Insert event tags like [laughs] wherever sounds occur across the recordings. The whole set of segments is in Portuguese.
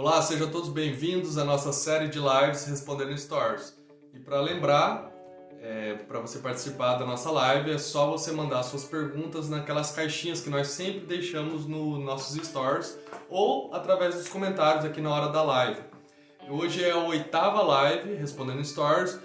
Olá, sejam todos bem-vindos à nossa série de lives Respondendo Stories. E para lembrar, é, para você participar da nossa live, é só você mandar suas perguntas naquelas caixinhas que nós sempre deixamos nos nossos stories ou através dos comentários aqui na hora da live. Hoje é a oitava live Respondendo Stories.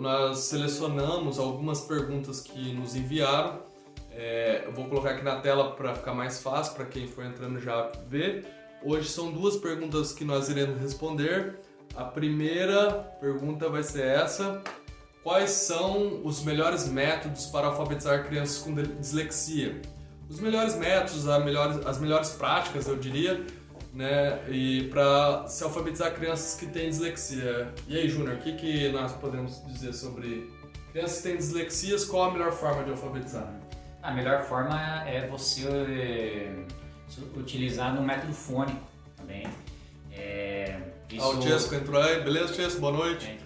Nós selecionamos algumas perguntas que nos enviaram. É, eu vou colocar aqui na tela para ficar mais fácil para quem for entrando já ver. Hoje são duas perguntas que nós iremos responder. A primeira pergunta vai ser essa: Quais são os melhores métodos para alfabetizar crianças com dislexia? Os melhores métodos, melhores, as melhores práticas, eu diria, né? E para se alfabetizar crianças que têm dislexia. E aí, Júnior, o que, que nós podemos dizer sobre crianças que têm dislexias? Qual a melhor forma de alfabetizar? A melhor forma é você utilizar no método fônico também. É, isso... O Tiesco entrou aí, beleza, Tiesco? Boa noite.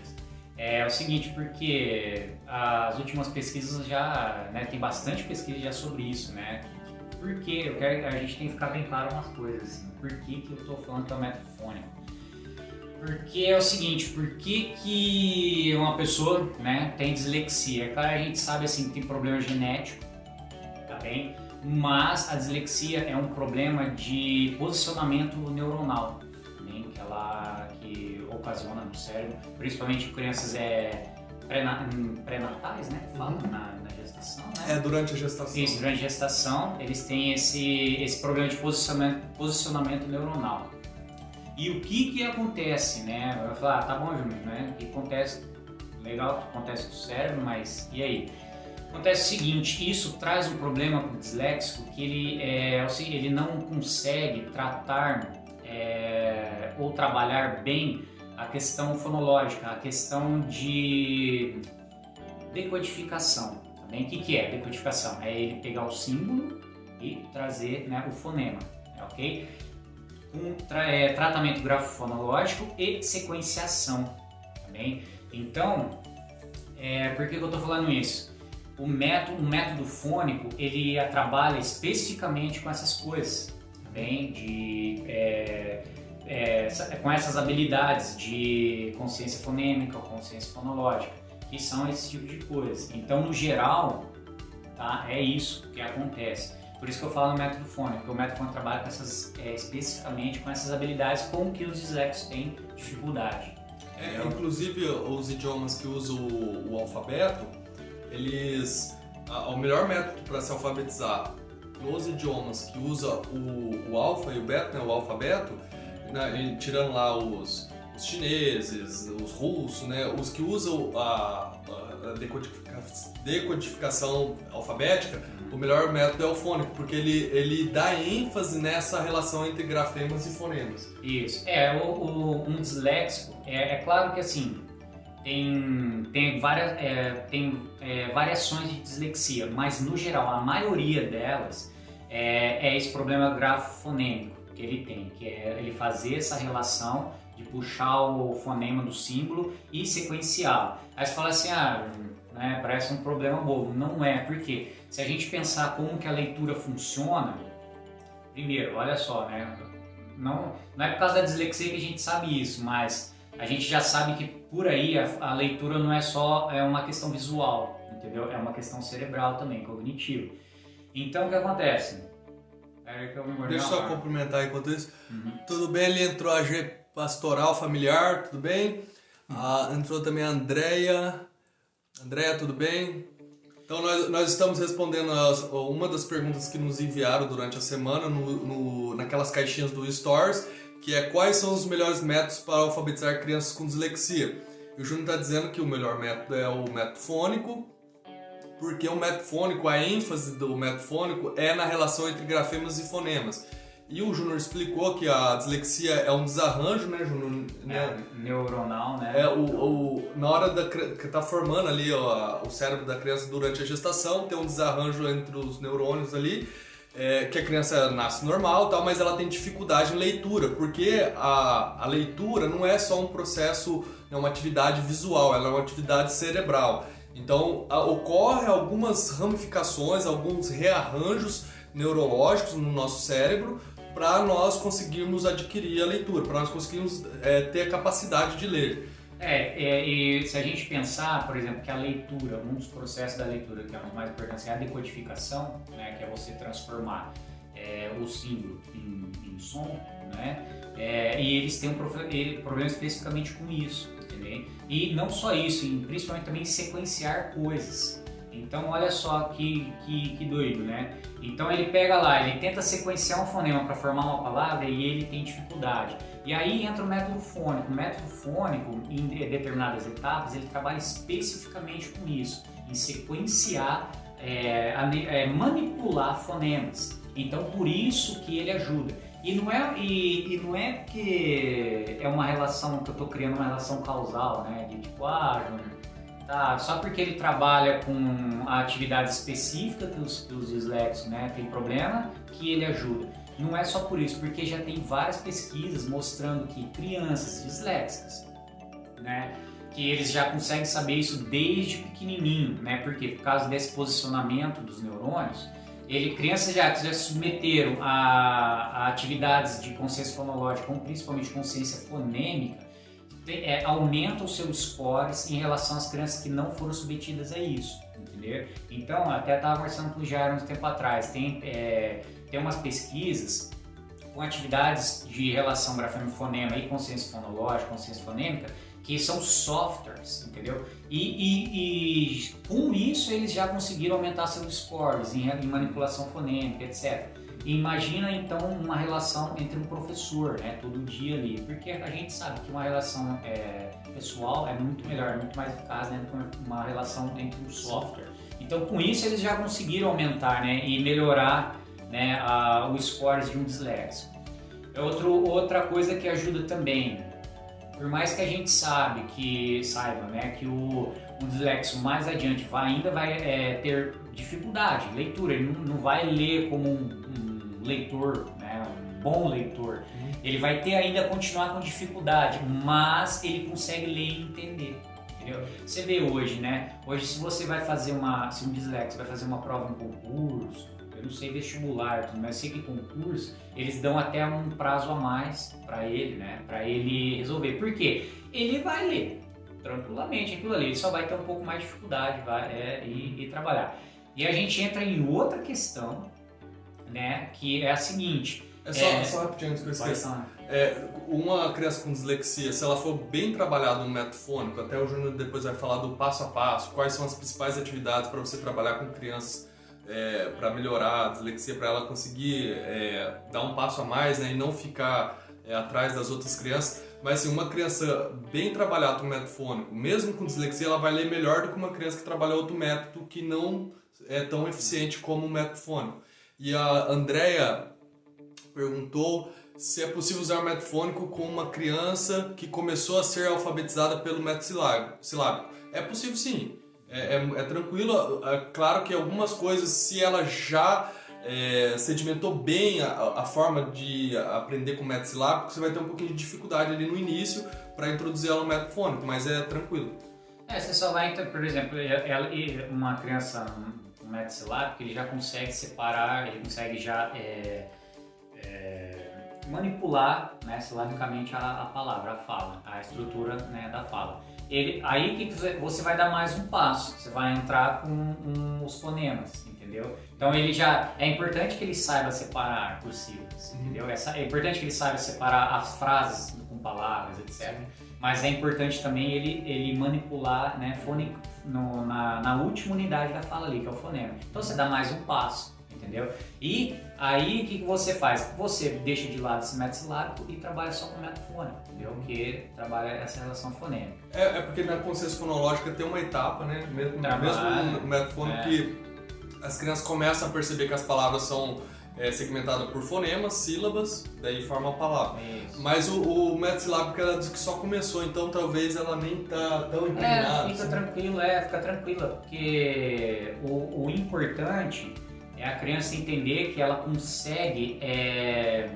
É, é, o seguinte, porque as últimas pesquisas já, né, tem bastante pesquisa já sobre isso, né? Por que eu quero, a gente tem que ficar bem claro umas coisas, assim, por que, que eu estou falando que é o método fônico? Porque é o seguinte, por que, que uma pessoa né, tem dislexia? É claro, a gente sabe assim, que tem problema genético, tá bem? Mas a dislexia é um problema de posicionamento neuronal, né, que ela que ocasiona no cérebro, principalmente crianças é pré-natais, né? Fala uhum. na, na, gestação, né? É durante a gestação. Isso, durante a gestação eles têm esse esse problema de posicionamento, posicionamento neuronal. E o que que acontece, né? Vai falar, ah, tá bom, Júnior, né? O que acontece? Legal, acontece com o cérebro, mas e aí? Acontece o seguinte, isso traz um problema para o disléxico que ele, é, ele não consegue tratar é, ou trabalhar bem a questão fonológica, a questão de decodificação. Também. O que, que é decodificação? É ele pegar o símbolo e trazer né, o fonema, ok? Com tra é, tratamento grafofonológico e sequenciação também. Então, é, por que, que eu estou falando isso? O método, o método fônico ele trabalha especificamente com essas coisas, bem, de é, é, com essas habilidades de consciência fonêmica consciência fonológica, que são esse tipo de coisas. Então, no geral, tá, é isso que acontece. Por isso que eu falo no método fônico, porque o método fônico trabalha com essas, é, especificamente com essas habilidades com que os disléxicos têm dificuldade. É, inclusive, os idiomas que usam o, o alfabeto, eles o melhor método para se alfabetizar nos idiomas que usa o, o alfa e o beta, né, o alfabeto, né, tirando lá os, os, chineses, os russos, né, os que usam a, a decodificação, decodificação alfabética, o melhor método é o fônico, porque ele, ele dá ênfase nessa relação entre grafemas e fonemas. Isso. É, o, o um disléxico, é, é claro que assim, tem, tem, várias, é, tem é, variações de dislexia, mas no geral a maioria delas é, é esse problema grafofonêmico que ele tem, que é ele fazer essa relação de puxar o fonema do símbolo e sequenciá-lo. Aí você fala assim, ah, né, parece um problema bobo. Não é, porque se a gente pensar como que a leitura funciona, primeiro, olha só, né, não, não é por causa da dislexia que a gente sabe isso, mas a gente já sabe que por aí a, a, leitura não é só é uma questão visual, entendeu? É uma questão cerebral também, cognitiva. Então o que acontece? É que eu me Deixa eu só cumprimentar enquanto isso. Uhum. Tudo bem? Ele entrou a G Pastoral Familiar, tudo bem? Uhum. Ah, entrou também a Andrea. Andrea, tudo bem? Então nós, nós estamos respondendo as, uma das perguntas que nos enviaram durante a semana no, no, naquelas caixinhas do Stores que é quais são os melhores métodos para alfabetizar crianças com dislexia. E o Júnior está dizendo que o melhor método é o método fônico, porque o método fônico, a ênfase do método fônico é na relação entre grafemas e fonemas. E o Júnior explicou que a dislexia é um desarranjo, né, Júnior? Né? É, neuronal, né? É, o, o, na hora da, que está formando ali ó, o cérebro da criança durante a gestação, tem um desarranjo entre os neurônios ali é, que a criança nasce normal, tal, mas ela tem dificuldade em leitura, porque a, a leitura não é só um processo, é uma atividade visual, ela é uma atividade cerebral. Então ocorre algumas ramificações, alguns rearranjos neurológicos no nosso cérebro para nós conseguirmos adquirir a leitura, para nós conseguirmos é, ter a capacidade de ler. É, é, e se a gente pensar, por exemplo, que a leitura, um dos processos da leitura que é o mais importante é a decodificação, né, que é você transformar é, o símbolo em, em som, né, é, e eles têm um problema especificamente com isso, entendeu? E não só isso, principalmente também sequenciar coisas. Então, olha só que, que, que, doido, né? Então, ele pega lá, ele tenta sequenciar um fonema para formar uma palavra e ele tem dificuldade. E aí entra o método fônico. O método fônico, em determinadas etapas, ele trabalha especificamente com isso, em sequenciar, é, é, manipular fonemas. Então, por isso que ele ajuda. E não é, e, e não é que é uma relação que eu estou criando uma relação causal, né? De tipo, ah, tá, só porque ele trabalha com a atividade específica que os, os disléxicos né, tem problema, que ele ajuda. Não é só por isso, porque já tem várias pesquisas mostrando que crianças disléxicas, né, que eles já conseguem saber isso desde pequenininho, né, porque por causa desse posicionamento dos neurônios, ele, crianças já, já submeteram a, a atividades de consciência fonológica, principalmente consciência fonêmica, é, aumenta os seus scores em relação às crianças que não foram submetidas a isso, entendeu? Então, até estava conversando com o Jair uns tempo atrás, tem, é, tem umas pesquisas com atividades de relação grafema-fonema e consciência fonológica, consciência fonêmica, que são softwares, entendeu? E, e, e, com isso eles já conseguiram aumentar seus scores em, em manipulação fonêmica, etc. E imagina então uma relação entre um professor, né, todo dia ali, porque a gente sabe que uma relação é, pessoal é muito melhor, é muito mais eficaz né, do que uma relação entre um software. Então com isso eles já conseguiram aumentar né, e melhorar né, a, o scores de um disléxico. Outro, outra coisa que ajuda também, por mais que a gente sabe que saiba, né, que o um disléxico mais adiante vai, ainda vai é, ter dificuldade, leitura, ele não, não vai ler como um, um leitor, né, um bom leitor. Uhum. Ele vai ter ainda continuar com dificuldade, mas ele consegue ler e entender. Entendeu? Você vê hoje, né? Hoje se você vai fazer uma, se um disléxico vai fazer uma prova em concurso, não sei vestibular, mas sei que concurso, eles dão até um prazo a mais para ele, né? Para ele resolver. Por quê? Ele vai ler tranquilamente aquilo ali, ele só vai ter um pouco mais de dificuldade vai, é, e, e trabalhar. E a gente entra em outra questão, né? Que é a seguinte. É só, é, só rapidinho antes que eu esqueça. É, uma criança com dislexia, se ela for bem trabalhada no método fônico, até o Júnior depois vai falar do passo a passo, quais são as principais atividades para você trabalhar com crianças é, para melhorar a dislexia, para ela conseguir é, dar um passo a mais né, e não ficar é, atrás das outras crianças. Mas assim, uma criança bem trabalhada com método fônico, mesmo com dislexia, ela vai ler melhor do que uma criança que trabalha outro método que não é tão eficiente como o método fônico. E a Andrea perguntou se é possível usar o método fônico com uma criança que começou a ser alfabetizada pelo método silábico. É possível sim. É, é, é tranquilo. É, claro que algumas coisas, se ela já é, sedimentou bem a, a, forma de aprender com método silábico, você vai ter um pouquinho de dificuldade ali no início para introduzir ela no método fônico, mas é tranquilo. É, você só vai, por exemplo, ela, uma criança com método silábico, ele já consegue separar, ele consegue já é, é, manipular né, silabicamente a, a palavra, a fala, a estrutura né, da fala ele, aí que você vai dar mais um passo, você vai entrar com um, os fonemas, entendeu? Então ele já é importante que ele saiba separar cursivas, uhum. entendeu? Essa, é importante que ele saiba separar as frases com palavras, etc. Mas é importante também ele, ele manipular, né, fone, no, na, na última unidade da fala ali, que é o fonema. Então você dá mais um passo entendeu? E aí o que, que você faz? Você deixa de lado esse método silábico e trabalha só com o método fônico, entendeu? Que trabalha essa relação fonêmica. É, é porque na consciência fonológica tem uma etapa, né? Mesmo, mesmo no método fônico é. que as crianças começam a perceber que as palavras são é, segmentada por fonemas, sílabas, daí forma a palavra. Isso. Mas o, o método silábico ela diz que só começou, então talvez ela nem tá tão impregnada. É, fica assim. tranquilo, é, fica tranquila, porque o, o importante é a criança entender que ela consegue é,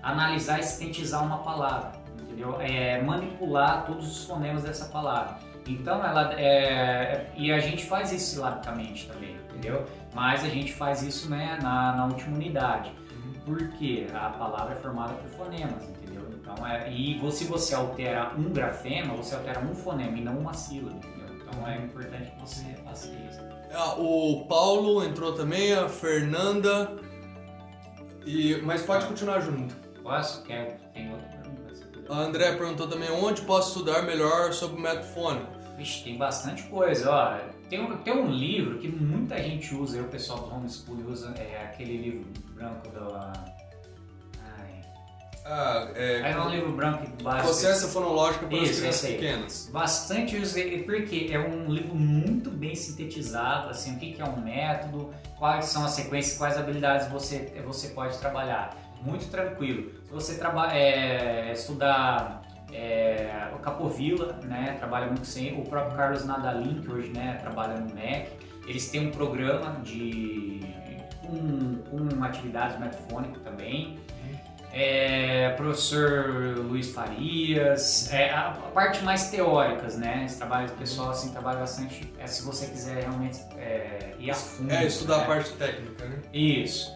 analisar e sintetizar uma palavra, entendeu? É, manipular todos os fonemas dessa palavra. Então ela é, e a gente faz isso silabicamente também, entendeu? Mas a gente faz isso né, na, na última unidade. Porque a palavra é formada por fonemas, entendeu? Então, é, e se você altera um grafema, você altera um fonema e não uma sílaba, entendeu? Então é importante que você faça isso. Ah, o Paulo entrou também, a Fernanda. E, mas pode continuar junto. Posso? Quer? Tem outra pergunta? A André perguntou também onde posso estudar melhor sobre o método fônico. Vixe, tem bastante coisa. Ó, tem, um, tem um livro que muita gente usa, o pessoal do homeschool usa, é aquele livro branco da. Ah, é. É um livro branco básico. Processa fonológica para as Isso, crianças esse aí. pequenas. Bastante usei, porque é um livro muito bem sintetizado, assim, o que, é um método, quais são as sequências, quais habilidades você, você pode trabalhar. Muito tranquilo. Se você traba, é, estudar é, o Capovilla, né, trabalha muito sem, o próprio Carlos Nadalin, que hoje né, trabalha no MEC, eles têm um programa de com, com atividades metafônicas também. É, professor Luiz Farias, é, a, a parte mais teóricas, né? Esse trabalho do pessoal assim trabalha bastante. É, se você quiser realmente é, ir a fundo. É, estudar né? a parte técnica, né? Isso.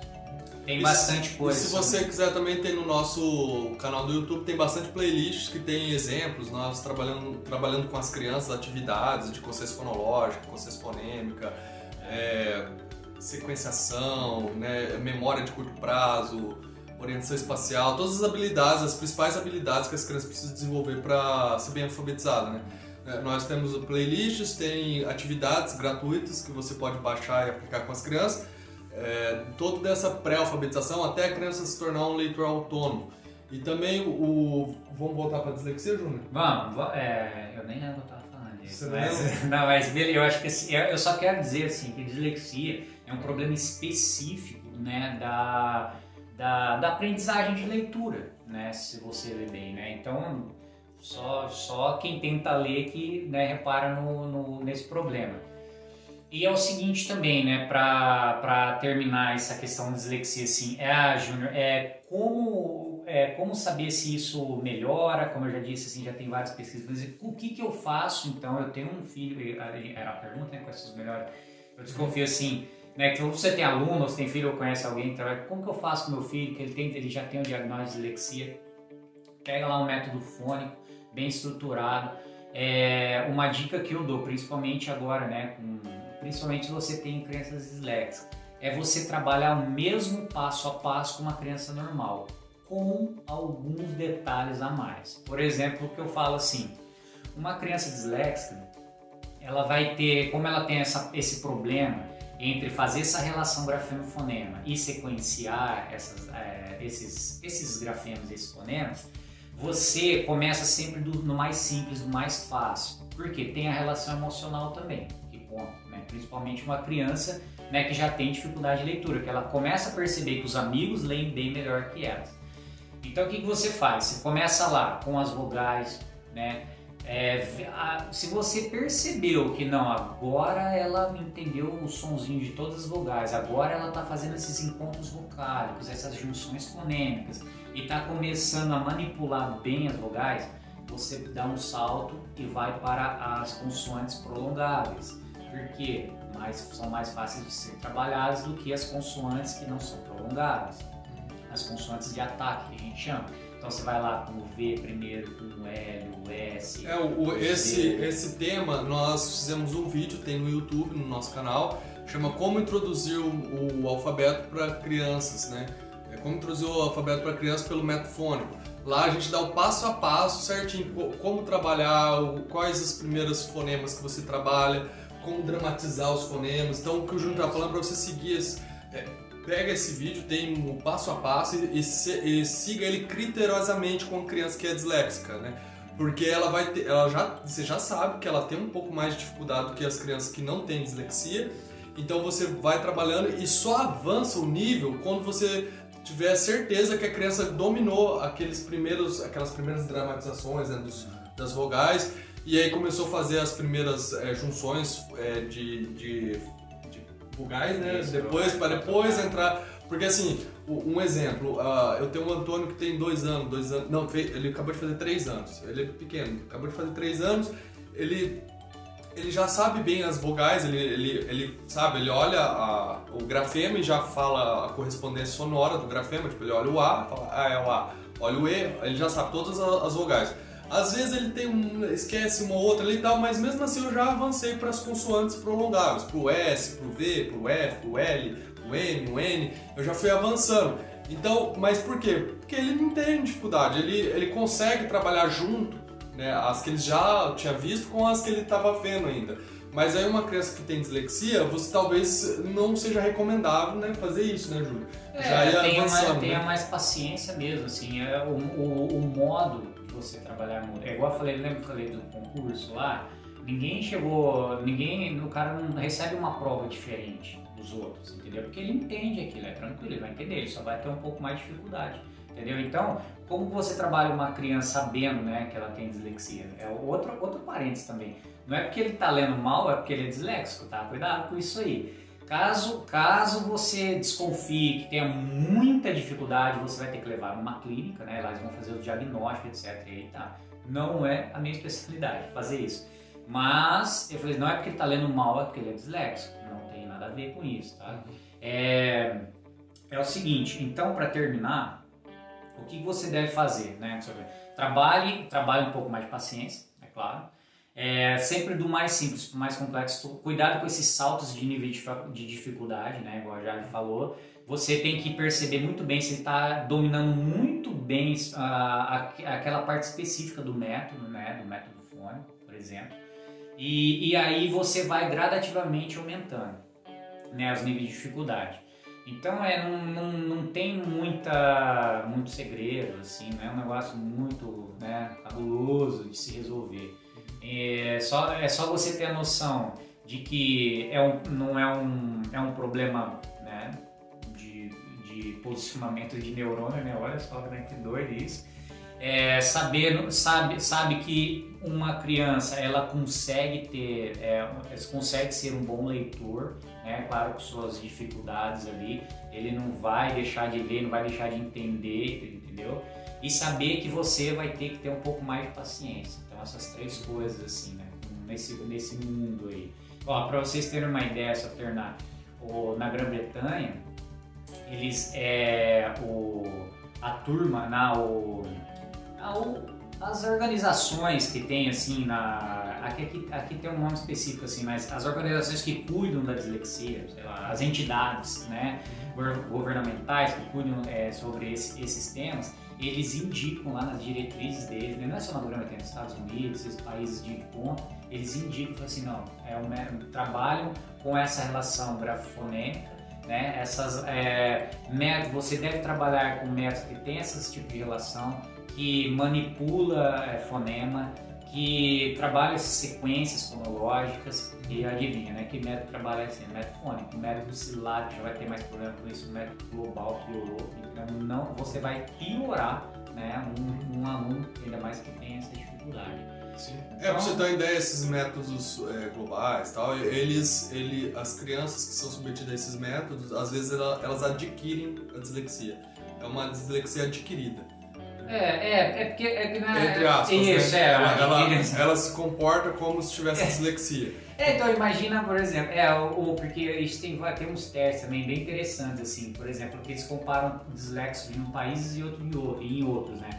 Tem E bastante se- coisa. E se sobre- você quiser também tem no nosso canal do YouTube tem bastante playlists que tem exemplos, nós trabalhando, trabalhando com as crianças, atividades de consciência fonológica, consciência fonêmica, é, sequenciação, né, memória de curto prazo, orientação espacial, todas as habilidades, as principais habilidades que as crianças precisam desenvolver para ser bem alfabetizada, né? É, Nós temos playlists, tem atividades gratuitas que você pode baixar e aplicar com as crianças é, toda dessa pré-alfabetização até a criança se tornar um leitor autônomo. E também o. vamos voltar para a dislexia, Júnior? Vamos, va- é, eu nem lembro o que eu falando disso. Você [laughs] não Mas, não, mas eu acho que assim, eu só quero dizer assim, que dislexia é um problema específico né, da, da, da aprendizagem de leitura, né, se você ler bem. Né? Então, só, só quem tenta ler que né, repara no, no- nesse problema. E é o seguinte também, né, para terminar essa questão de dislexia, assim, é, ah, Júnior, é como, é como saber se isso melhora, como eu já disse, assim, já tem várias pesquisas, o que que eu faço, então, eu tenho um filho, era a pergunta, né, são os melhores, eu desconfio, assim, né, que você tem aluno, você tem filho, ou conhece alguém trabalha, como que eu faço com meu filho, que ele, tem, ele já tem um diagnóstico de dislexia, pega lá um método fônico, bem estruturado, é, uma dica que eu dou, principalmente agora, né, com, principalmente se você tem crianças disléxicas, é você trabalhar o mesmo passo a passo com uma criança normal, com alguns detalhes a mais. Por exemplo, o que eu falo assim, uma criança disléxica, ela vai ter, como ela tem essa, esse problema entre fazer essa relação grafema-fonema e sequenciar essas, é, esses, esses grafemas, esses fonemas, você começa sempre do, no mais simples, no mais fácil. Porque tem a relação emocional também, que conta, né? principalmente uma criança né, que já tem dificuldade de leitura, que ela começa a perceber que os amigos leem bem melhor que elas. Então o que, que você faz? Você começa lá com as vogais, né? É, a- se você percebeu que não, agora ela entendeu o sonzinho de todas as vogais, agora ela está fazendo esses encontros vocálicos, essas junções fonêmicas e está começando a manipular bem as vogais, você dá um salto e vai para as consoantes prolongáveis. Por quê? Mais, são mais fáceis de ser trabalhadas do que as consoantes que não são prolongadas. As consoantes de ataque, que a gente chama. Então você vai lá com o V primeiro, com o L, o S. É, o, o- esse, esse tema nós fizemos um vídeo, tem no YouTube, no nosso canal, chama Como Introduzir o, o Alfabeto para Crianças, né? É como introduzir o alfabeto para crianças pelo método fônico. Lá a gente dá o passo a passo certinho, co- como trabalhar, quais os primeiros fonemas que você trabalha, como dramatizar os fonemas. Então o que o Júnior tá falando para você seguir esse, é, pega esse vídeo, tem o passo a passo e, e siga ele criteriosamente com a criança que é disléxica, né? Porque ela vai ter, ela já, você já sabe que ela tem um pouco mais de dificuldade do que as crianças que não têm dislexia. Então você vai trabalhando e só avança o nível quando você tiver certeza que a criança dominou aqueles primeiros, aquelas primeiras dramatizações né, dos- das vogais e aí começou a fazer as primeiras eh, junções eh, de, de, de vogais, né? Isso, depois vai, para depois vai. entrar, porque assim, o- um exemplo, ah, eu tenho um Antônio que tem dois anos, dois anos, não, ele acabou de fazer três anos, ele é pequeno, acabou de fazer três anos, ele ele já sabe bem as vogais, ele, ele, ele sabe, ele olha a, o grafema e já fala a correspondência sonora do grafema, tipo, ele olha o A, fala, ah, é o A, olha o E, ele já sabe todas as vogais. Às vezes ele tem um, esquece uma outra ali e tal, mas mesmo assim eu já avancei para as consoantes prolongadas, pro S, pro V, pro F, pro L, o M, o N, eu já fui avançando. Então, mas por quê? Porque ele não tem dificuldade, ele, ele consegue trabalhar junto, né, as que ele já tinha visto com as que ele estava vendo ainda. Mas aí uma criança que tem dislexia, você talvez não seja recomendável né, fazer isso, né, Júlio? É, já ia tenha, mais, tenha né? mais paciência mesmo, assim, é o, o, o modo você trabalhar É igual eu falei, lembra que eu falei do concurso lá? Ninguém chegou, ninguém, o cara não recebe uma prova diferente dos outros, entendeu? Porque ele entende aquilo, é tranquilo, ele vai entender, ele só vai ter um pouco mais de dificuldade, entendeu? Então, como você trabalha uma criança sabendo, né, que ela tem dislexia? É outro, outro parênteses também. Não é porque ele está lendo mal, é porque ele é disléxico, tá? Cuidado com isso aí. Caso, caso você desconfie que tenha muita dificuldade, você vai ter que levar numa clínica, né? Lá eles vão fazer o diagnóstico, etc. E aí, tá. Não é a minha especialidade fazer isso. Mas eu falei, não é porque ele está lendo mal, é porque ele é disléxico nada a ver com isso, tá? É, é o seguinte, então para terminar, o que você deve fazer, né? Trabalhe, trabalhe um pouco mais de paciência, é claro. É, sempre do mais simples para o mais complexo. Cuidado com esses saltos de nível de dificuldade, né? Igual já falou. Você tem que perceber muito bem se está dominando muito bem a, a, aquela parte específica do método, né? Do método fone, por exemplo. E, e aí você vai gradativamente aumentando né, os níveis de dificuldade. Então é, não, não, não tem muita, muito segredo, assim, não é um negócio muito né, cabuloso de se resolver. É só, é só você ter a noção de que é um, não é um, é um problema né, de, de posicionamento de neurônio, né? olha só né, que doido isso. É, saber, sabe, sabe que uma criança ela consegue ter, é, consegue ser um bom leitor, né? Claro com suas dificuldades ali, ele não vai deixar de ler, não vai deixar de entender, entendeu? E saber que você vai ter que ter um pouco mais de paciência. Então essas três coisas assim, né? Nesse, nesse mundo aí. Ó, para vocês terem uma ideia, só terminar, o, na Grã-Bretanha, eles é o a turma na o, a, o as organizações que tem assim na aqui, aqui, aqui, tem um nome específico assim mas as organizações que cuidam da dislexia lá, as entidades né governamentais que cuidam é, sobre esse, esses temas eles indicam lá nas diretrizes deles né? não é só na Grã-Bretanha nos Estados Unidos esses países de ponta eles indicam assim não é um, trabalham com essa relação grafonêmica né essas é, métodos você deve trabalhar com métodos que tem esse tipo de relação que manipula é, fonema, que trabalha essas sequências fonológicas e adivinha, né? Que método trabalha assim? Método fônico. O método silábico já vai ter mais problema com isso, o método global piorou. Então não, você vai piorar né, um, um aluno, ainda mais que tem essa dificuldade. Sim. É, pra você ter uma ideia, esses métodos é, globais tal, eles, ele, as crianças que são submetidas a esses métodos, às vezes elas adquirem a dislexia. É uma dislexia adquirida. É, é, é porque. É é, Entre aspas. Isso, né? é. Ela, ela, ela, se comporta como se tivesse é. dislexia. É, então imagina, por exemplo, é, o, porque isso tem, tem uns testes também bem interessantes, assim, por exemplo, que eles comparam dislexos em um país e, outro, e em outros, né?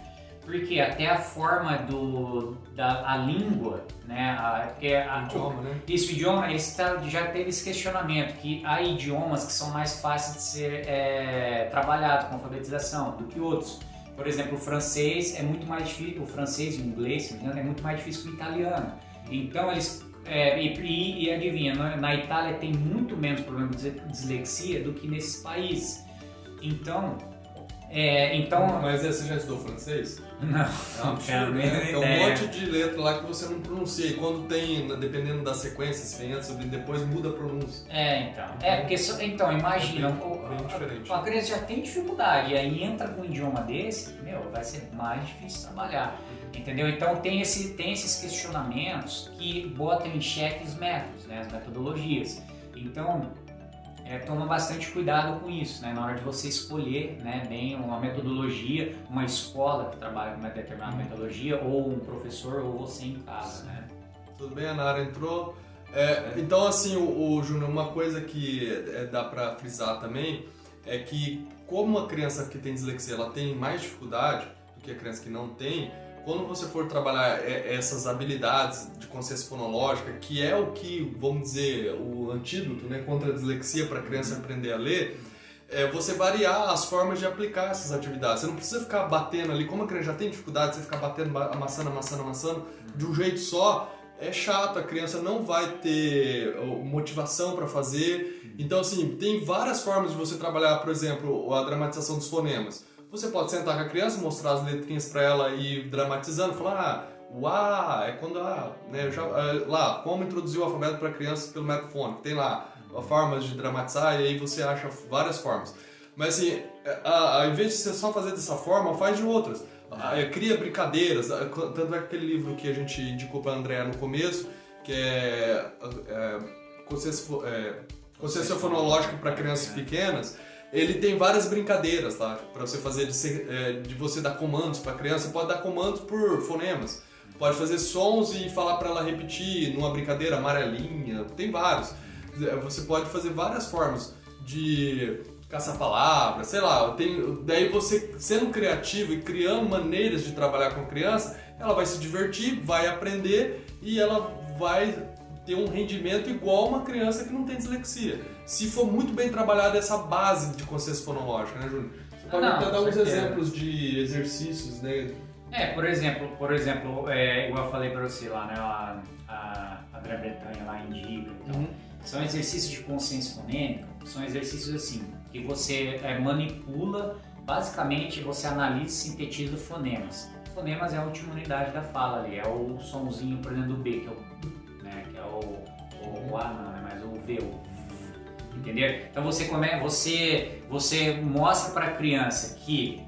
Porque até a forma do, da a língua, né? A, porque a, idioma, né? Isso, o idioma, eles tá, já teve esse questionamento, que há idiomas que são mais fáceis de ser é, trabalhados com alfabetização do que outros. Por exemplo, o francês é muito mais difícil, o francês e o inglês, é muito mais difícil que o italiano. Então eles é, e, e, adivinha, na Itália tem muito menos problema de dislexia do que nesses países. Então, é, então. Mas você já estudou francês? Não. É um né? Tem um monte de letra lá que você não pronuncia. E quando tem, dependendo da sequência, se vem antes ou depois, muda a pronúncia. É, então. É, porque. Então, imagina. É bem, diferente. A criança já tem dificuldade. E aí entra com um idioma desse, meu, vai ser mais difícil trabalhar. Entendeu? Então tem, esse, tem esses questionamentos que botam em xeque os métodos, né, as metodologias. Então, é, toma bastante cuidado com isso, né? Na hora de você escolher né, bem uma metodologia, uma escola que trabalha com uma determinada uhum. metodologia, ou um professor, ou você em casa, né? Tudo bem, a Nara entrou. É, então, assim, o, o Júnior, uma coisa que é, dá para frisar também é que, como a criança que tem dislexia ela tem mais dificuldade do que a criança que não tem, quando você for trabalhar é, essas habilidades de consciência fonológica, que é o que, vamos dizer, o antídoto né, contra a dislexia para a criança aprender a ler, é você variar as formas de aplicar essas atividades. Você não precisa ficar batendo ali, como a criança já tem dificuldade, você ficar batendo, amassando, amassando, amassando de um jeito só, é chato, a criança não vai ter motivação para fazer. Então, assim, tem várias formas de você trabalhar, por exemplo, a dramatização dos fonemas. Você pode sentar com a criança, mostrar as letrinhas para ela e ir dramatizando, falar, ah, o A é quando a, né, já, é, lá, como introduzir o alfabeto para crianças pelo método fônico. Tem lá formas de dramatizar e aí você acha várias formas. Mas assim, a, a, ao invés de você só fazer dessa forma, faz de outras. A, cria brincadeiras, tanto é aquele livro que a gente indicou para André no começo, que é, é consciência, é, consciência fonológica para crianças pequenas, ele tem várias brincadeiras, tá? Para você fazer de, ser, é, de, você dar comandos para a criança, você pode dar comandos por fonemas. Pode fazer sons e falar para ela repetir numa brincadeira amarelinha, tem vários. É, você pode fazer várias formas de caçar palavras, sei lá. Tem, daí você sendo criativo e criando maneiras de trabalhar com a criança, ela vai se divertir, vai aprender e ela vai ter um rendimento igual uma criança que não tem dislexia. Se for muito bem trabalhada essa base de consciência fonológica, né, Júnior? Você pode até dar uns exemplos de exercícios, né? É, por exemplo, por exemplo, é, igual eu falei para você lá, né, a, a, a Grã-Bretanha lá indica, então, uhum. são exercícios de consciência fonêmica, são exercícios assim, que você é, manipula, basicamente você analisa e sintetiza fonemas. Fonemas é a última unidade da fala ali, é o somzinho, por exemplo, do B, que é o o, o A não, né? Mas o V, o entendeu? Então você come, você você mostra para a criança que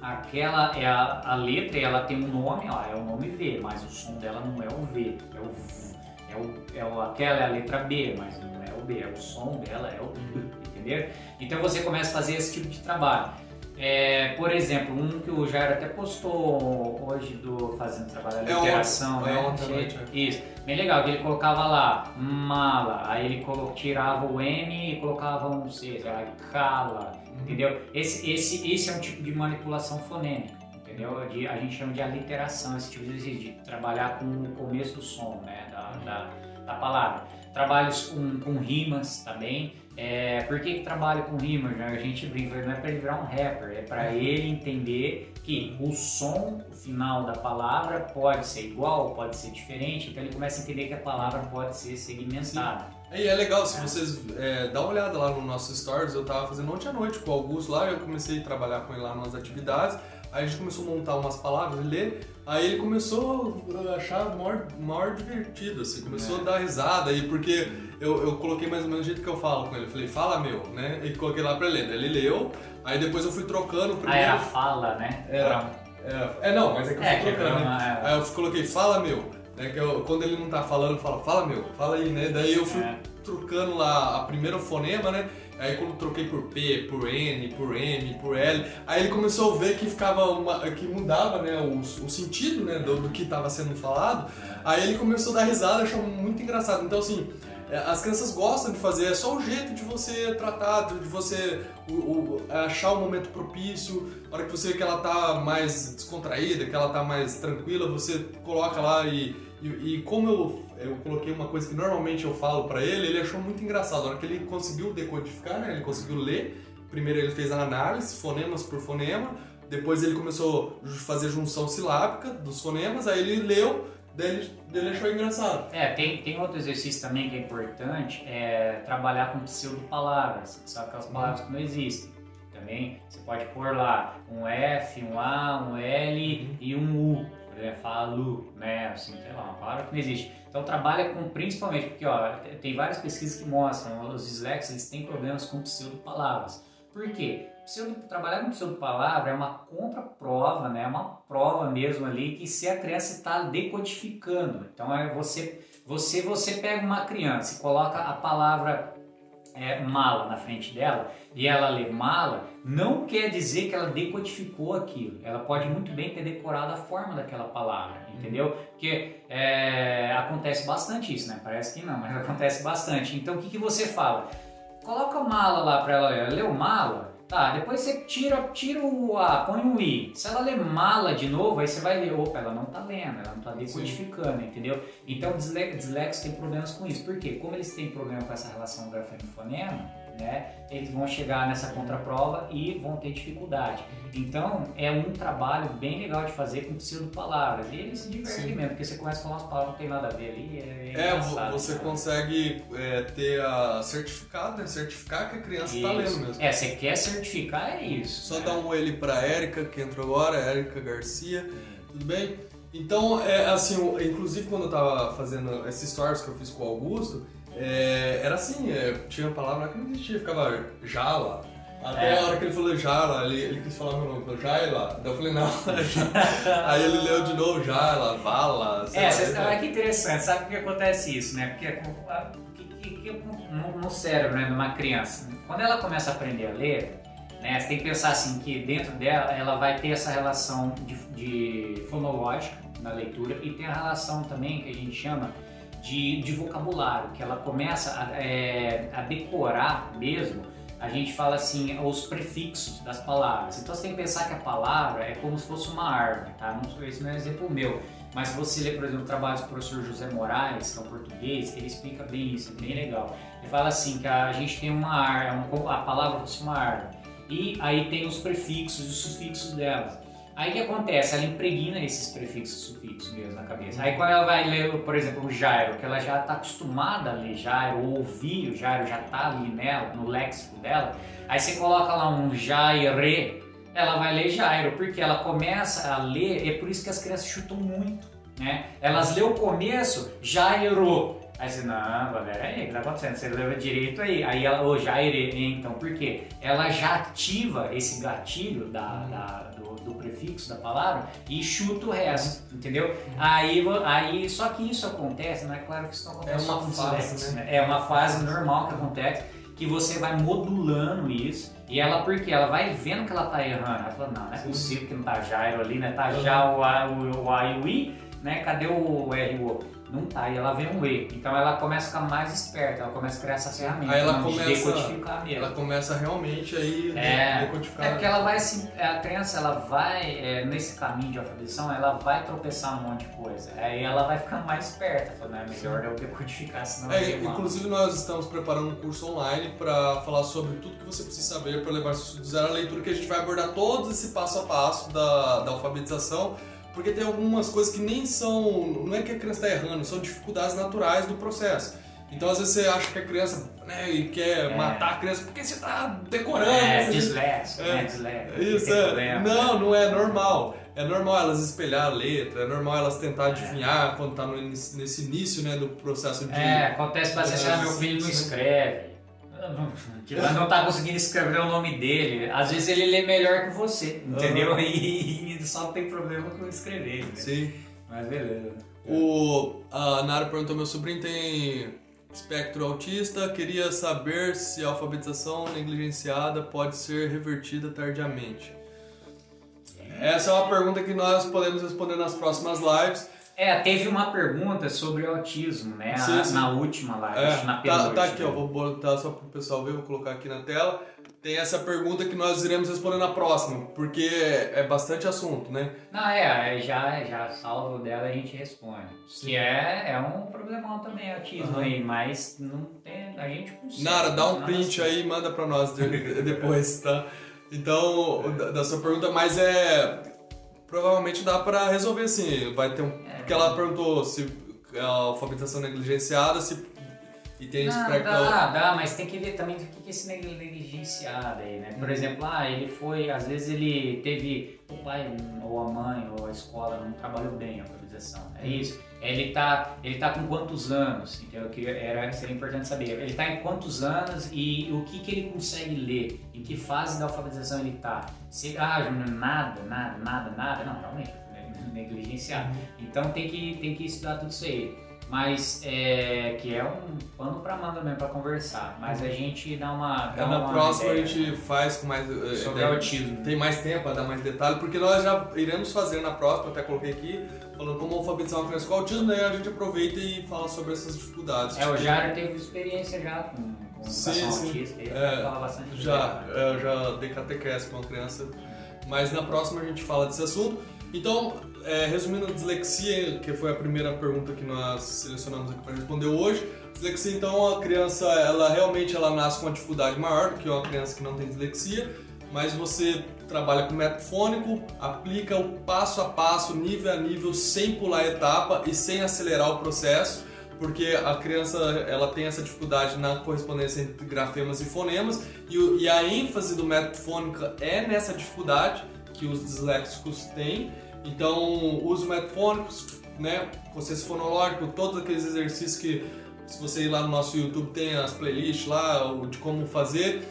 aquela é a, a letra, ela tem um nome, ó, é o nome V, mas o som dela não é o V, é o V. É o, é o, aquela é a letra B, mas não é o B, é o som dela, é o B, entendeu? Então você começa a fazer esse tipo de trabalho. É, por exemplo, um que o Jair até postou hoje do Fazendo Trabalho de Literação, é né? Ontem, noite, é. Isso, bem legal, que ele colocava lá mala, aí ele tirava o M e colocava um C, sei lá, cala, uhum. entendeu? Esse, esse, esse é um tipo de manipulação fonêmica, entendeu? De, a gente chama de aliteração, esse tipo de, de trabalhar com o começo do som, né, da, da, da palavra. Trabalhos com, com rimas também, é, por que, que trabalha com rima? Né? A gente brinca, não é para ele virar um rapper, é para ele entender que o som final da palavra pode ser igual, pode ser diferente, então ele começa a entender que a palavra pode ser segmentada. Sim. E é legal, se vocês é, dá uma olhada lá no nosso stories, eu tava fazendo ontem à noite com o Augusto lá, eu comecei a trabalhar com ele lá nas atividades, aí a gente começou a montar umas palavras, ler, aí ele começou a achar maior, maior divertido, assim, começou é. a dar risada, aí porque eu, eu coloquei mais ou menos o jeito que eu falo com ele. Eu falei, fala meu, né? E coloquei lá pra ele. Ele leu, aí depois eu fui trocando primeiro. Ah, era fala, né? Era. É, é, não, mas é que eu é, fui trocando, né? É. Aí eu coloquei, fala meu. Né, que eu, quando ele não tá falando, eu falo, fala meu, fala aí, né? Daí eu fui é. trocando lá a primeira fonema, né? Aí quando troquei por P, por N, por M, por L, aí ele começou a ver que ficava uma, que mudava, né, o, o sentido, né, do, do que estava sendo falado. Aí ele começou a dar risada, achou muito engraçado. Então assim, é, as crianças gostam de fazer, é só o jeito de você tratar, de você o, o, achar o momento propício, a hora que você vê que ela tá mais descontraída, que ela tá mais tranquila, você coloca lá e, e, e como eu, eu coloquei uma coisa que normalmente eu falo para ele, ele achou muito engraçado. A hora que ele conseguiu decodificar, né, ele conseguiu ler, primeiro ele fez a análise, fonemas por fonema, depois ele começou a fazer junção silábica dos fonemas, aí ele leu dele, dele achou engraçado. É, tem, tem outro exercício também que é importante, é trabalhar com pseudo-palavras, são aquelas palavras que não existem. Também você pode pôr lá um F, um A, um L e um U. Falo, né? Assim, sei lá, uma palavra que não existe. Então trabalha com principalmente, porque ó, tem várias pesquisas que mostram, os disléxicos eles têm problemas com pseudo-palavras. Por quê? Pseudo, trabalhar com pseudo-palavra é uma contra-prova, né? É uma prova mesmo ali que se a criança está decodificando. Então é você, você, você pega uma criança e coloca a palavra é, mala na frente dela e ela lê mala, não quer dizer que ela decodificou aquilo. Ela pode muito bem ter decorado a forma daquela palavra, entendeu? Porque é, acontece bastante isso, né? Parece que não, mas [laughs] acontece bastante. Então o que, que você fala? Coloca mala lá para ela. Ela leu mala? Tá, depois você tira, tira o A, põe um I. Se ela ler mala de novo, aí você vai ler, opa, ela não tá lendo, ela não tá decodificando, Sim. entendeu? Então dislexos tem problemas com isso. Por quê? Como eles têm problema com essa relação grafema-fonema, né, eles vão chegar nessa contraprova e vão ter dificuldade. Então, é um trabalho bem legal de fazer com pseudo-palavras. E eles se divertem mesmo, porque você começa a falar umas palavras que não tem nada a ver ali. É, é você né? consegue é, ter a certificado, né? Certificar que a criança está lendo mesmo. É, você quer certificar, é isso. Só né? dá um ele para Érica, que entrou agora, Érica Garcia. Tudo bem? Então, é, assim, inclusive quando eu tava fazendo esses stories que eu fiz com o Augusto, é, era assim, é, tinha palavra que não existia, ficava jala. Até é. a hora que ele falou jala, ele, ele quis falar meu nome, falou jaila. Daí eu falei, não, [laughs] Aí ele leu de novo jala, vala. É, você, olha que interessante, sabe por que acontece isso, né? Porque que, que, que, no, no cérebro né, de uma criança, quando ela começa a aprender a ler, né, você tem que pensar assim, que dentro dela ela vai ter essa relação de, de fonológica na leitura e tem a relação também que a gente chama de, de vocabulário, que ela começa a, é, a, decorar mesmo, a gente fala assim, os prefixos das palavras. Então você tem que pensar que a palavra é como se fosse uma árvore, tá? Não, esse não é um exemplo meu, mas se você ler, por exemplo, o trabalho do professor José Moraes, que é um português, ele explica bem isso, é bem legal. Ele fala assim, que a gente tem uma árvore, a palavra fosse uma árvore, e aí tem os prefixos e os sufixos delas. Aí o que acontece? Ela impregna esses prefixos sufixos mesmo na cabeça. Aí quando ela vai ler, por exemplo, o Jairo, que ela já está acostumada a ler Jairo, ou ouvir o Jairo, já está ali nela, no léxico dela, aí você coloca lá um Jaire, ela vai ler Jairo, porque ela começa a ler, é por isso que as crianças chutam muito, né? Elas lê o começo, Jairo, Aí você, não, galera, aí, o que tá acontecendo? Você leva direito aí. Aí ela, oh, Jaire, então, por quê? Ela já ativa esse gatilho da, da do prefixo da palavra e chuta o resto, entendeu? Aí, aí, só que isso acontece, não é claro que isso não acontece é uma fase, né? É uma fase normal que acontece, que você vai modulando isso e ela, porque ela vai vendo que ela tá errando, ela fala, não, não é Sim. possível que não tá Jairo ali, né? Tá já o A, o, o A e o I, né? Cadê o R e o O? Não tá, e ela vê um E. Então ela começa a ficar mais esperta, ela começa a criar essa ferramenta aí ela começa, de decodificar mesmo. Ela começa realmente aí é, decodificar. É porque ela vai se. A criança ela vai, é, nesse caminho de alfabetização, ela vai tropeçar um monte de coisa. Aí ela vai ficando mais esperta, falando, é melhor eu decodificar, senão é, Inclusive nós estamos preparando um curso online para falar sobre tudo que você precisa saber para levar do zero à leitura, que a gente vai abordar todo esse passo a passo da, da alfabetização porque tem algumas coisas que nem são. Não é que a criança está errando, são dificuldades naturais do processo. Então às vezes você acha que a criança né, e quer é. matar a criança porque você está decorando. É, né? disléxico, é, né? Disléxico. Isso, é. Não, não é normal. É normal elas espelhar a letra, é normal elas tentar adivinhar é. quando está nesse início né, do processo de. É, acontece bastante, ah, meu filho não escreve. [laughs] Ela não tá conseguindo escrever o nome dele. Às vezes ele lê melhor que você, entendeu? Uhum. [laughs] E, e, só tem problema com escrever. Né? Sim. Mas beleza. O, a Nara perguntou: meu sobrinho tem espectro autista, queria saber se a alfabetização negligenciada pode ser revertida tardiamente. Essa é uma pergunta que nós podemos responder nas próximas lives. É, teve uma pergunta sobre o autismo, né? Sim, sim. Na última live, é, na penúltima. Tá, tá aqui, ó, vou botar só para o pessoal ver, vou colocar aqui na tela. Tem essa pergunta que nós iremos responder na próxima, porque é bastante assunto, né? Não, é, já, já salvo dela a gente responde. Sim. Que é, é um problemão também, autismo uhum. aí, mas não tem, a gente consegue. Nara, dá um print aí e manda para nós [laughs] depois, tá? Então, da, da sua pergunta, mas é provavelmente dá para resolver assim. Vai ter um. É, porque ela perguntou se a alfabetização negligenciada, se. E tem não, pra dá, dá, mas tem que ver também o que é esse negligenciado aí, né? Por uhum. exemplo, ah, ele foi, às vezes ele teve o pai ou a mãe ou a escola não trabalhou bem a alfabetização. É uhum. isso. Ele tá, ele tá com quantos anos? Então eu queria, era, seria importante saber. Ele tá em quantos anos e o que, que ele consegue ler? Em que fase da alfabetização ele tá? Se, ah, Júnior, nada, nada, nada, nada. Não, realmente, negligenciar. Uhum. Então tem que, tem que estudar tudo isso aí. mas é, que é um pano para manga mesmo para conversar. Mas a gente dá uma. Dá É, na uma próxima a ideia gente faz com mais. eh, sobre ideia- autismo. Tem mais tempo para dar mais detalhe, porque nós já iremos fazer na próxima, até coloquei aqui, falando como alfabetizar uma criança com autismo, daí a gente aproveita e fala sobre essas dificuldades. É, o Jário teve experiência já com, com Sim, sim. autista, ele É, fala bastante Já, né? é, eu já dei catequese com uma criança, mas na próxima a gente fala desse assunto. Então, é, resumindo, dislexia, que foi a primeira pergunta que nós selecionamos aqui para responder hoje. Dislexia, então, a criança, ela realmente ela nasce com uma dificuldade maior do que uma criança que não tem dislexia, mas você trabalha com método fônico, aplica o passo a passo, nível a nível, sem pular etapa e sem acelerar o processo porque a criança ela tem essa dificuldade na correspondência entre grafemas e fonemas e, e a ênfase do método fônico é nessa dificuldade que os disléxicos têm. Então, use o método fônico, né, processo fonológico, todos aqueles exercícios que se você ir lá no nosso YouTube tem as playlists lá o de como fazer.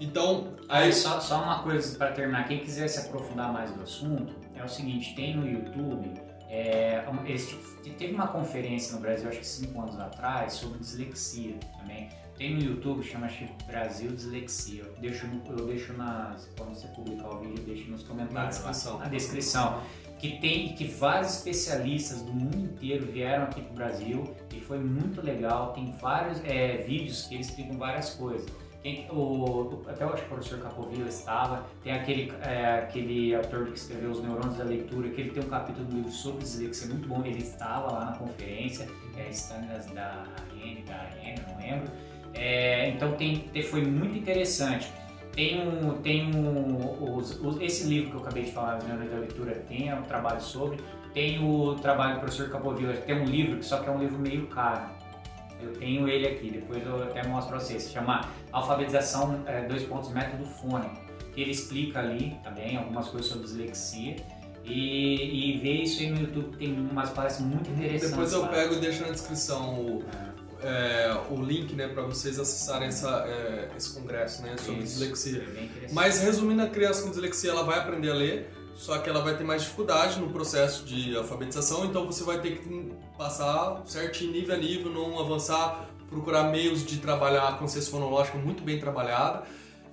Então, aí Aí só, só uma coisa para terminar, quem quiser se aprofundar mais no assunto, é o seguinte, tem no YouTube, é, eles- teve uma conferência no Brasil, acho que cinco anos atrás, sobre dislexia também. Tem no YouTube, chama Brasil Dislexia. Eu deixo, eu deixo nas, quando você publicar o vídeo, eu deixo nos comentários. Na lá, descrição. Na descrição. Que tem que vários especialistas do mundo inteiro vieram aqui pro Brasil e foi muito legal. Tem vários é, vídeos que eles explicam várias coisas. Quem- o, o- até eu acho que o professor Capovilla estava, tem aquele, é, aquele autor que escreveu Os Neurônios da Leitura, que ele tem um capítulo do livro sobre dislexia muito bom, ele estava lá na conferência, é, Stanislas da N, da N, não lembro. É, então tem- foi muito interessante. Tem um, tem um, os- os- esse livro que eu acabei de falar, Os Neurônios da Leitura, tem um trabalho sobre. Tem o trabalho do professor Capovilla, tem um livro, que só que é um livro meio caro. Eu tenho ele aqui, depois eu até mostro pra vocês. Se chama Alfabetização, é, dois pontos, método fônico. Que ele explica ali também algumas coisas sobre dislexia. E, e ver isso aí no YouTube tem umas palestras muito interessantes. depois eu lá. pego e deixo na descrição o, é, o link né, para vocês acessarem essa, é, esse congresso né, sobre Isso, dislexia. é. Mas resumindo, a criança com dislexia ela vai aprender a ler, só que ela vai ter mais dificuldade no processo de alfabetização, então você vai ter que passar certinho, nível a nível, não avançar, procurar meios de trabalhar a consciência fonológica muito bem trabalhada,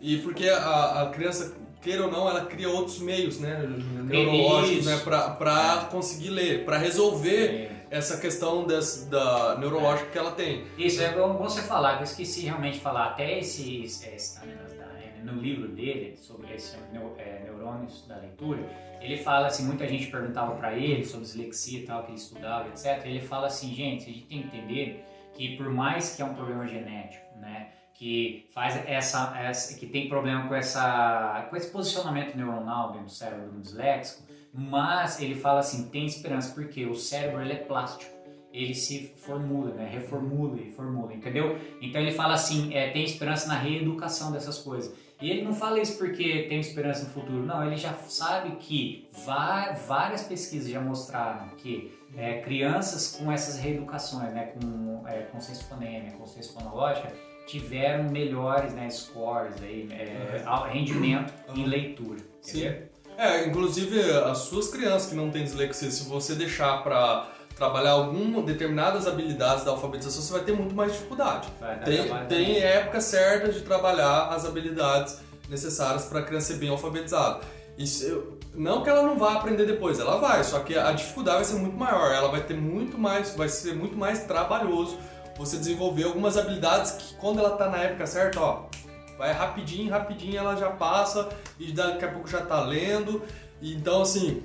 e porque a, a criança, queira ou não, ela cria outros meios, né, neurológicos, Isso. né, para conseguir ler, para resolver É. essa questão da neurológica que ela tem. Isso, é bom você falar, que eu esqueci realmente de falar. Até esse, esse Stanislas da N, no livro dele, sobre esse é, neurônios da leitura, ele fala assim, muita gente perguntava para ele sobre dislexia e tal, que ele estudava, etc. Ele fala assim, gente, a gente tem que entender que por mais que é um problema genético, né, que faz essa, essa que tem problema com essa com esse posicionamento neuronal dentro do cérebro do disléxico, mas ele fala assim, tem esperança porque o cérebro ele é plástico ele se formula, né? reformula e formula, entendeu? Então ele fala assim, é, tem esperança na reeducação dessas coisas. E ele não fala isso porque tem esperança no futuro, não, ele já sabe que várias pesquisas já mostraram que é, crianças com essas reeducações, né, com é, consciência fonêmica, consciência fonológica, tiveram melhores né, scores, aí, é, al- rendimento em leitura, Sim. entendeu? É, inclusive as suas crianças que não têm dislexia, se você deixar para trabalhar algumas determinadas habilidades da alfabetização, você vai ter muito mais dificuldade. Vai Tem, trabalho tem também. época certa de trabalhar as habilidades necessárias para a criança ser bem alfabetizada. Isso, não que ela não vá aprender depois, ela vai, só que a dificuldade vai ser muito maior, ela vai ter muito mais, vai ser muito mais trabalhoso você desenvolver algumas habilidades que quando ela tá na época certa, ó, vai rapidinho, rapidinho ela já passa e daqui a pouco já tá lendo. Então, assim,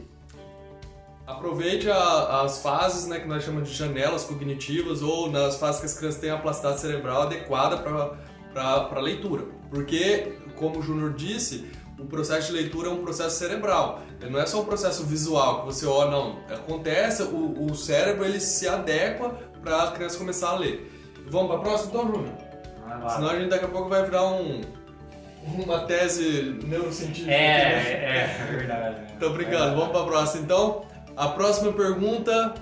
aproveite a- as fases né, que nós chamamos de janelas cognitivas ou nas fases que as crianças têm a plasticidade cerebral adequada para a leitura. Porque, como o Júnior disse, o processo de leitura é um processo cerebral. Não é só um processo visual que você olha, não. Acontece, o, o cérebro ele se adequa para a criança começar a ler. Vamos para a próxima, então, Júnior? Senão a gente daqui a pouco vai virar um, uma tese neurocientífica. É, né? é, é verdade. né? Tô brincando, vamos pra próxima então. A próxima pergunta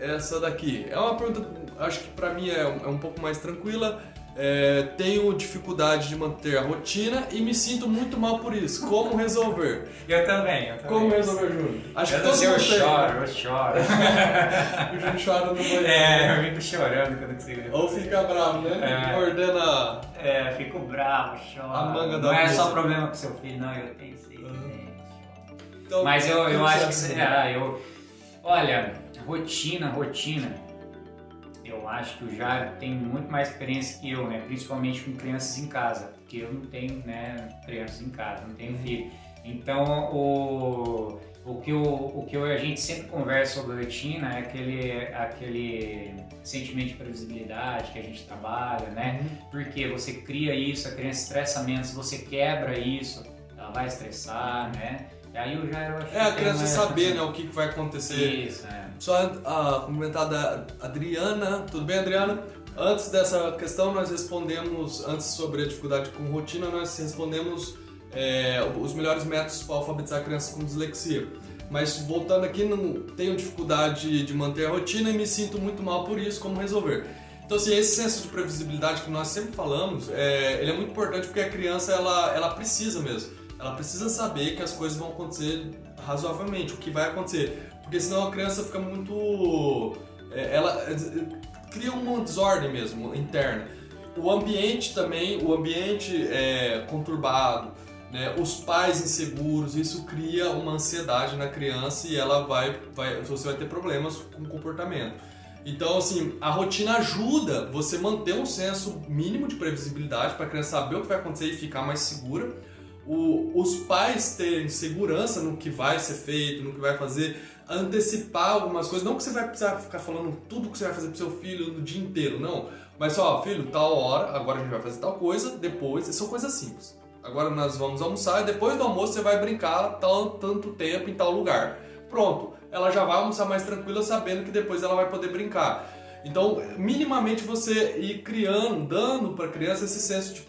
é essa daqui. É uma pergunta, acho que pra mim é um, é um pouco mais tranquila. É, tenho dificuldade de manter a rotina e me sinto muito mal por isso. Como resolver? Eu também, eu também. Como resolver, Júnior? Acho eu que todo sei, eu choro, eu choro. [laughs] o Júnior chora no banheiro. É, eu fico chorando quando consigo. Ou fica bravo, né? É. Ordena. É, fico bravo, choro. A manga da Não é só problema com seu filho, não, eu tenho. Uhum. Então, Mas eu, eu acho que. É, eu, olha, rotina, rotina eu acho que o Jairo tem muito mais experiência que eu, né? Principalmente com crianças em casa, porque eu não tenho, né, crianças em casa, não tenho filho. Então, o, o que, o, o que a gente sempre conversa sobre rotina é aquele, aquele sentimento de previsibilidade que a gente trabalha, né? Uhum. Porque você cria isso, a criança estressa menos, você quebra isso, ela vai estressar, né? E aí já É, a criança saber, né, o que vai acontecer. Isso, é. Só a, a comentar da Adriana, tudo bem, Adriana? Antes dessa questão, nós respondemos, antes sobre a dificuldade com rotina, nós respondemos é, os melhores métodos para alfabetizar crianças com dislexia. Mas voltando aqui, não tenho dificuldade de manter a rotina e me sinto muito mal por isso, como resolver? Então, assim, esse senso de previsibilidade que nós sempre falamos, é, ele é muito importante porque a criança, ela, ela precisa mesmo. Ela precisa saber que as coisas vão acontecer razoavelmente, o que vai acontecer. Porque senão a criança fica muito. É, ela é, cria uma desordem mesmo interna. O ambiente também, o ambiente é conturbado, né? os pais inseguros, isso cria uma ansiedade na criança e ela vai, vai, você vai ter problemas com o comportamento. Então, assim, a rotina ajuda você manter um senso mínimo de previsibilidade para a criança saber o que vai acontecer e ficar mais segura. O, os pais terem segurança no que vai ser feito, no que vai fazer, antecipar algumas coisas. Não que você vai precisar ficar falando tudo que você vai fazer pro seu filho no dia inteiro, não. Mas só, filho, tal hora, agora a gente vai fazer tal coisa, depois. São coisas simples. Agora nós vamos almoçar e depois do almoço você vai brincar tal, tanto tempo em tal lugar. Pronto, ela já vai almoçar mais tranquila sabendo que depois ela vai poder brincar. Então, minimamente você ir criando, dando para a criança esse senso de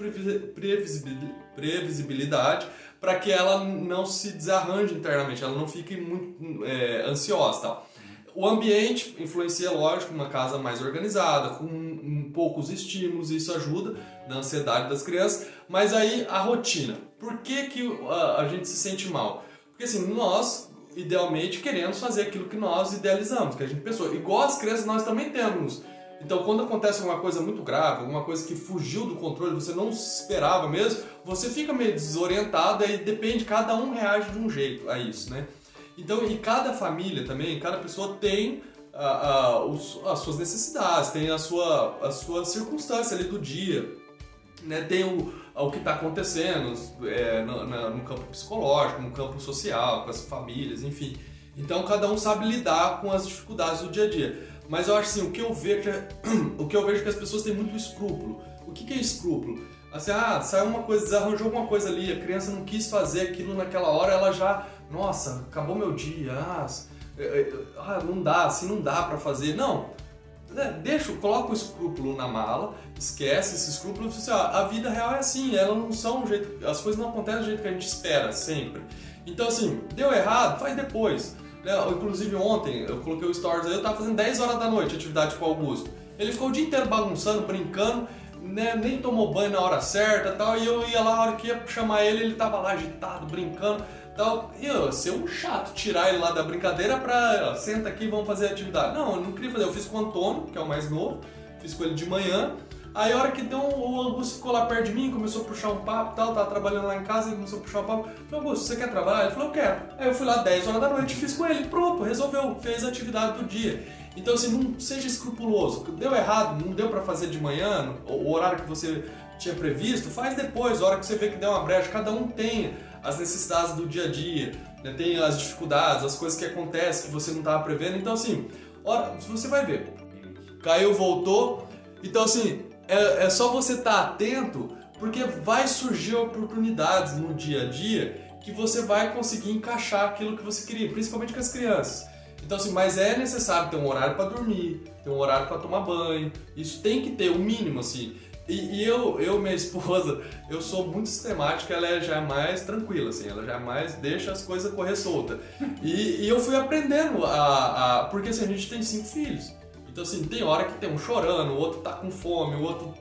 previsibilidade para que ela não se desarranje internamente, ela não fique muito é, ansiosa. Tal. O ambiente influencia, lógico, uma casa mais organizada, com um, poucos estímulos, isso ajuda na ansiedade das crianças. Mas aí a rotina. Por que, que a, a gente se sente mal? Porque assim, nós, idealmente, queremos fazer aquilo que nós idealizamos, que a gente pensou. Igual as crianças, nós também temos então, quando acontece alguma coisa muito grave, alguma coisa que fugiu do controle, você não esperava mesmo, você fica meio desorientado e depende, cada um reage de um jeito a isso, né? Então, e cada família também, cada pessoa tem a, a, os, as suas necessidades, tem a sua, a sua circunstância ali do dia, né? Tem o, o que está acontecendo é, no, no campo psicológico, no campo social, com as famílias, enfim. Então, cada um sabe lidar com as dificuldades do dia a dia. Mas eu acho assim, o que eu vejo é, [clears throat] o que eu vejo é que as pessoas têm muito escrúpulo. O que, que é escrúpulo? Assim, ah, saiu uma coisa, desarranjou alguma coisa ali, a criança não quis fazer aquilo naquela hora, ela já, nossa, acabou meu dia, ah, é, é, ah não dá, assim não dá para fazer. Não, né, deixa, coloca o escrúpulo na mala, esquece esse escrúpulo, assim, ah, a vida real é assim, elas não são jeito, as coisas não acontecem do jeito que a gente espera sempre. Então assim, deu errado, faz depois. Inclusive ontem, eu coloquei o stories aí, eu tava fazendo 10 horas da noite atividade com o Augusto. Ele ficou o dia inteiro bagunçando, brincando, né? nem tomou banho na hora certa tal, e eu ia lá, a hora que ia chamar ele, ele tava lá agitado, brincando tal. E eu, ser um chato, tirar ele lá da brincadeira pra, ó, senta aqui, vamos fazer atividade. Não, eu não queria fazer, eu fiz com o Antônio, que é o mais novo, fiz com ele de manhã, Aí a hora que deu, o Augusto ficou lá perto de mim, começou a puxar um papo e tal, tava trabalhando lá em casa, ele começou a puxar um papo. Falei, Augusto, você quer trabalhar? Ele falou, eu quero. Aí eu fui lá 10 horas da noite, fiz com ele, pronto, resolveu, fez a atividade do dia. Então assim, não seja escrupuloso. Deu errado, não deu para fazer de manhã, o horário que você tinha previsto, faz depois, a hora que você vê que deu uma brecha, cada um tem as necessidades do dia a dia, né? tem as dificuldades, as coisas que acontecem que você não estava prevendo. Então assim, hora, você vai ver. Caiu, voltou. Então assim, é, é só você estar tá atento, porque vai surgir oportunidades no dia a dia que você vai conseguir encaixar aquilo que você queria, principalmente com as crianças. Então, assim, mas é necessário ter um horário para dormir, ter um horário para tomar banho. Isso tem que ter o mínimo, assim. E, e, eu, eu, minha [laughs] esposa, eu sou muito sistemática, ela é, já é mais tranquila, assim, ela jamais deixa as coisas correr solta. E, e eu fui aprendendo a, a. Porque assim, a gente tem cinco filhos. Então, assim, tem hora que tem um chorando, o outro tá com fome, o outro.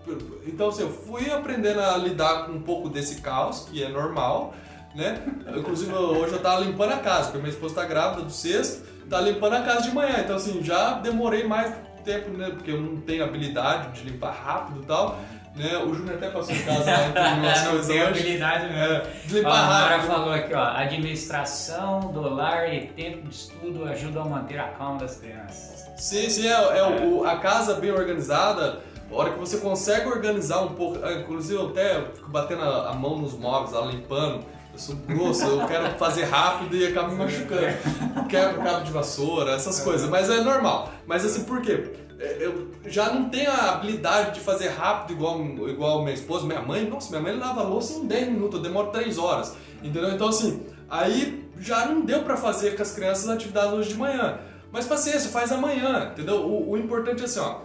Então, assim, eu fui aprendendo a lidar com um pouco desse caos, que é normal, né? Inclusive, hoje eu tava limpando a casa, porque minha esposa tá grávida do sexto, tá limpando a casa de manhã. Então, assim, já demorei mais tempo, né? Porque eu não tenho habilidade de limpar rápido e tal. Né? O Júnior até passou em casa lá umas coisas Tem hoje. habilidade mesmo. É, Ó, limpar a Mara falou aqui, ó, administração, dólar e tempo de estudo ajudam a manter a calma das crianças. Sim, sim, é, é o- a casa bem organizada, a hora que você consegue organizar um pouco, ah, inclusive eu até fico batendo a, a mão nos móveis, lá limpando, eu sou grosso, eu quero fazer rápido e acabo me machucando. [laughs] Quebro cabo de vassoura, essas coisas, mas é normal. Mas assim, por quê? É, Eu já não tenho a habilidade de fazer rápido igual, igual minha esposa, minha mãe. Nossa, minha mãe lava a louça em 10 minutos, eu demoro 3 horas. Entendeu? Então assim, aí já não deu pra fazer com as crianças atividades hoje de manhã. Mas paciência, faz amanhã, entendeu? O, o importante é assim, ó.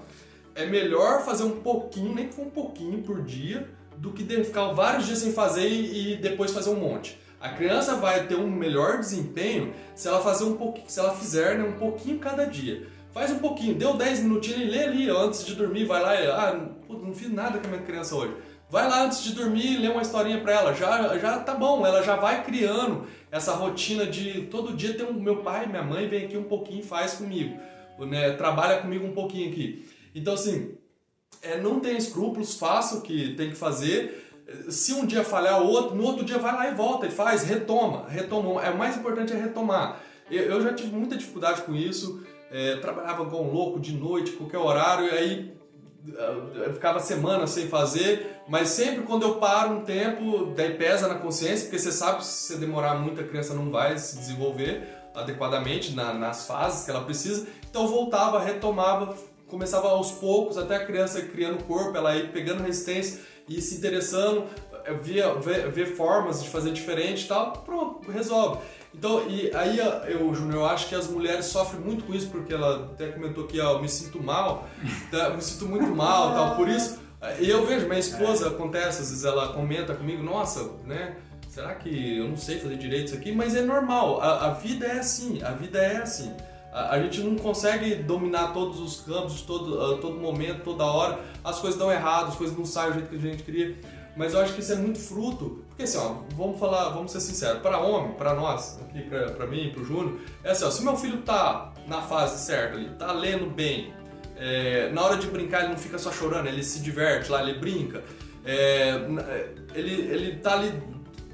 É melhor fazer um pouquinho, nem que for um pouquinho por dia, do que ficar vários dias sem fazer e, e depois fazer um monte. A criança vai ter um melhor desempenho se ela fazer um pouquinho, se ela fizer né, um pouquinho cada dia. Faz um pouquinho, deu 10 minutinhos e lê ali antes de dormir, vai lá e, ah, puta, não fiz nada com a minha criança hoje. Vai lá antes de dormir e lê uma historinha pra ela, já, já tá bom, ela já vai criando essa rotina de todo dia tem um meu pai, minha mãe vem aqui um pouquinho e faz comigo, né, trabalha comigo um pouquinho aqui. Então assim, é, não tem escrúpulos, faça o que tem que fazer. Se um dia falhar o outro, no outro dia vai lá e volta e faz, retoma, retoma. É, o mais importante é retomar. Eu, eu já tive muita dificuldade com isso, é, trabalhava igual um louco de noite, qualquer horário, e aí eh, eu ficava semanas sem fazer, mas sempre quando eu paro um tempo, daí pesa na consciência, porque você sabe que se você demorar muito a criança não vai se desenvolver adequadamente na- nas fases que ela precisa. Então voltava, retomava, começava aos poucos, até a criança criando corpo, ela ir pegando resistência e se interessando, eh, via, ver, ver formas de fazer diferente e tal, pronto, resolve. Então, e aí eu, Júnior, eu acho que as mulheres sofrem muito com isso, porque ela até comentou ó, eu me sinto mal, [laughs] tá? me sinto muito mal tal, por isso. E eu vejo, minha esposa acontece, às vezes ela comenta comigo, nossa, né? Será que eu não sei fazer direito isso aqui? Mas é normal, a, a vida é assim, a vida é assim. A, a gente não consegue dominar todos os campos, todo, a todo momento, toda hora. As coisas dão errado, as coisas não saem do jeito que a gente queria. Mas eu acho que isso é muito fruto. Porque assim, ó, vamos falar, vamos ser sinceros, para homem, para nós, aqui pra, pra mim, pro Júnior, é assim, ó, se meu filho tá na fase certa ali, tá lendo bem, é, na hora de brincar ele não fica só chorando, ele se diverte lá, ele brinca, é, na- ele, ele tá ali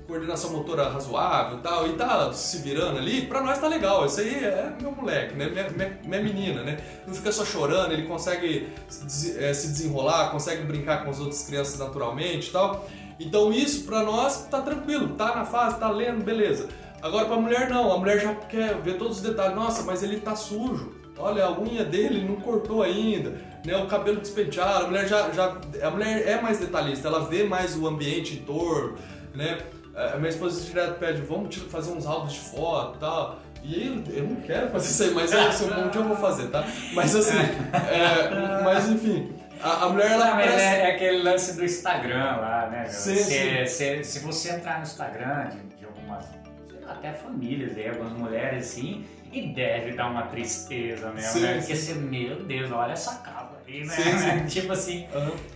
coordenação motora razoável e tal, e tá se virando ali, pra nós tá legal, isso aí é meu moleque, né? Minha, minha, minha menina, né? Não fica só chorando, ele consegue se, eh, se desenrolar, consegue brincar com as outras crianças naturalmente e tal. Então isso pra nós tá tranquilo, tá na fase, tá lendo, beleza. Agora pra mulher não, a mulher já quer ver todos os detalhes, nossa, mas ele tá sujo. Olha, a unha dele não cortou ainda, né? O cabelo despenteado, a mulher já, já a mulher é mais detalhista, ela vê mais o ambiente em torno, né? A minha esposa direto pede, vamos fazer uns álbuns de foto e tal. E aí, eu não quero fazer isso aí, mas é, assim, um dia eu vou fazer, tá? Mas assim, [laughs] é, mas enfim, a, a mulher ela Não, mas presta- é, é aquele lance do Instagram lá, né? Sim, se, sim. Se, se você entrar no Instagram de, de algumas, sei lá, até famílias, aí, algumas mulheres assim, e deve dar uma tristeza mesmo, Sim, né? Porque você, meu Deus, olha essa capa aí, né? Sim, sim. [laughs] tipo assim.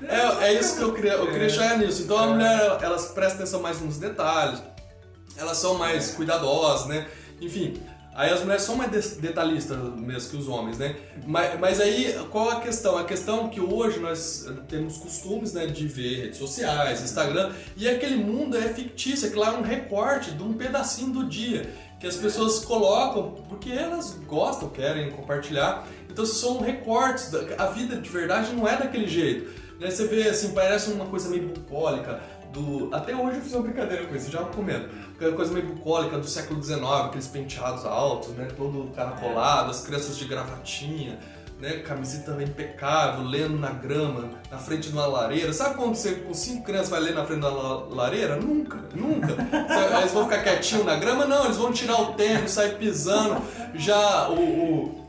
É, é isso que eu queria, eu queria chegar nisso. Então a mulher, elas prestam atenção mais nos detalhes, elas são mais cuidadosas, né? Enfim, aí as mulheres são mais de- detalhistas mesmo que os homens, né? Mas, mas aí, qual a questão? A questão é que hoje nós temos costumes né, de ver redes sociais, Instagram, e aquele mundo é fictício, é um recorte de um pedacinho do dia que as pessoas colocam porque elas gostam, querem compartilhar. Então são recortes, a vida de verdade não é daquele jeito. Né? Você vê assim, parece uma coisa meio bucólica. Do... Até hoje eu fiz uma brincadeira com isso, já comento. Aquela coisa meio bucólica do século XIX, aqueles penteados altos, né? Todo caracolado, as crianças de gravatinha, né? Camiseta impecável, lendo na grama, na frente de uma lareira. Sabe quando você com cinco crianças vai ler na frente da la- lareira? Nunca, nunca. Eles vão ficar quietinhos na grama? Não, eles vão tirar o tênis, sair pisando. Já o, o-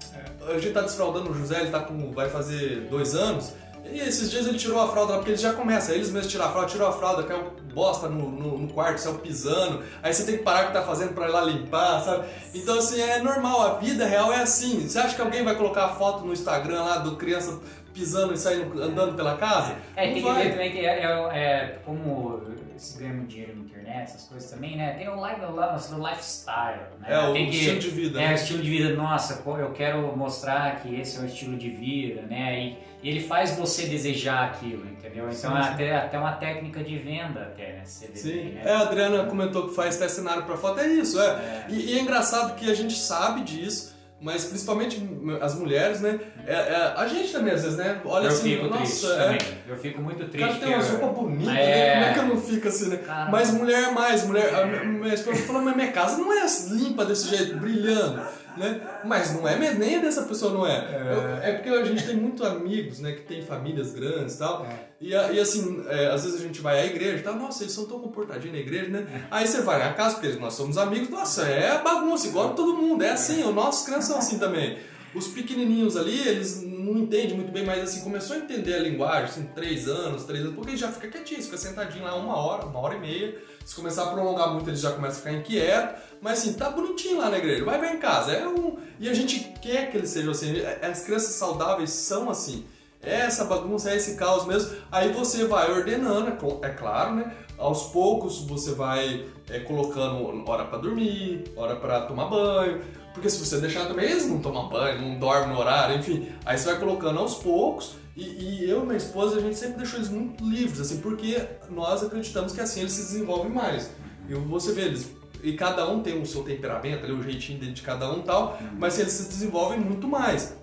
a gente tá desfraudando o José, ele tá com, vai fazer dois anos. E esses dias ele tirou a fralda, porque eles já começam, eles mesmos tiram a fralda, tirou a fralda, caiu bosta no, no, no quarto, saiu pisando, aí você tem que parar o que tá fazendo pra ir lá limpar, sabe? Então assim, é normal, a vida real é assim. Você acha que alguém vai colocar a foto no Instagram lá do criança pisando e saindo, andando pela casa? É, Não tem que vai. ver também que é, é- é como se ganha muito dinheiro na internet, essas coisas também, né? Tem o, life, o lifestyle, né? É, o tem que, estilo de vida. É, o né? estilo de vida, nossa, eu quero mostrar que esse é o estilo de vida, né? E, e ele faz você desejar aquilo, entendeu? Então Sim, é sim. até, até uma técnica de venda, até, né? CDB, Sim, né? é, a Adriana comentou que faz teste cenário pra foto, é isso, é. É. E, e é engraçado que a gente sabe disso, mas principalmente as mulheres, né? É, é, a gente também às vezes, né? Olha eu assim, fico triste nossa, é, também. Eu fico muito o triste. cara tem uma porque eu- roupa bonita, É. né? Como é que eu não fico assim, né? Cara, Mas mulher é mais, mulher. A minha esposa falou, mas minha casa não é limpa desse jeito, brilhando, né? Mas não é mesmo, nem dessa pessoa não é. Eu- É, porque a gente tem muito amigos, né, que tem famílias grandes e tal. É. E, e assim, é, às vezes a gente vai à igreja e tal, nossa, eles são tão comportadinhos na igreja, né? Aí você vai na casa, porque nós somos amigos, nossa, é bagunça, igual todo mundo, é assim, os nossos crianças são assim também. Os pequenininhos ali, eles não entendem muito bem, mas assim, começou a entender a linguagem, assim, três anos, três anos, porque ele já fica quietinho, fica sentadinho lá uma hora, uma hora e meia. Se começar a prolongar muito, eles já começam a ficar inquietos. Mas assim, tá bonitinho lá na igreja, vai ver em casa. É um... E a gente quer que eles sejam assim. As crianças saudáveis são assim. É essa bagunça, é esse caos mesmo. Aí você vai ordenando, é é claro, né? Aos poucos você vai é, colocando hora pra dormir, hora pra tomar banho. Porque se você deixar também, eles não tomam banho, não dormem no horário, enfim. Aí você vai colocando aos poucos. E, e eu e minha esposa, a gente sempre deixou eles muito livres, assim, porque nós acreditamos que assim eles se desenvolvem mais. E você vê, eles. E cada um tem o seu temperamento, ali, o jeitinho dele de cada um tal, mas eles se desenvolvem muito mais.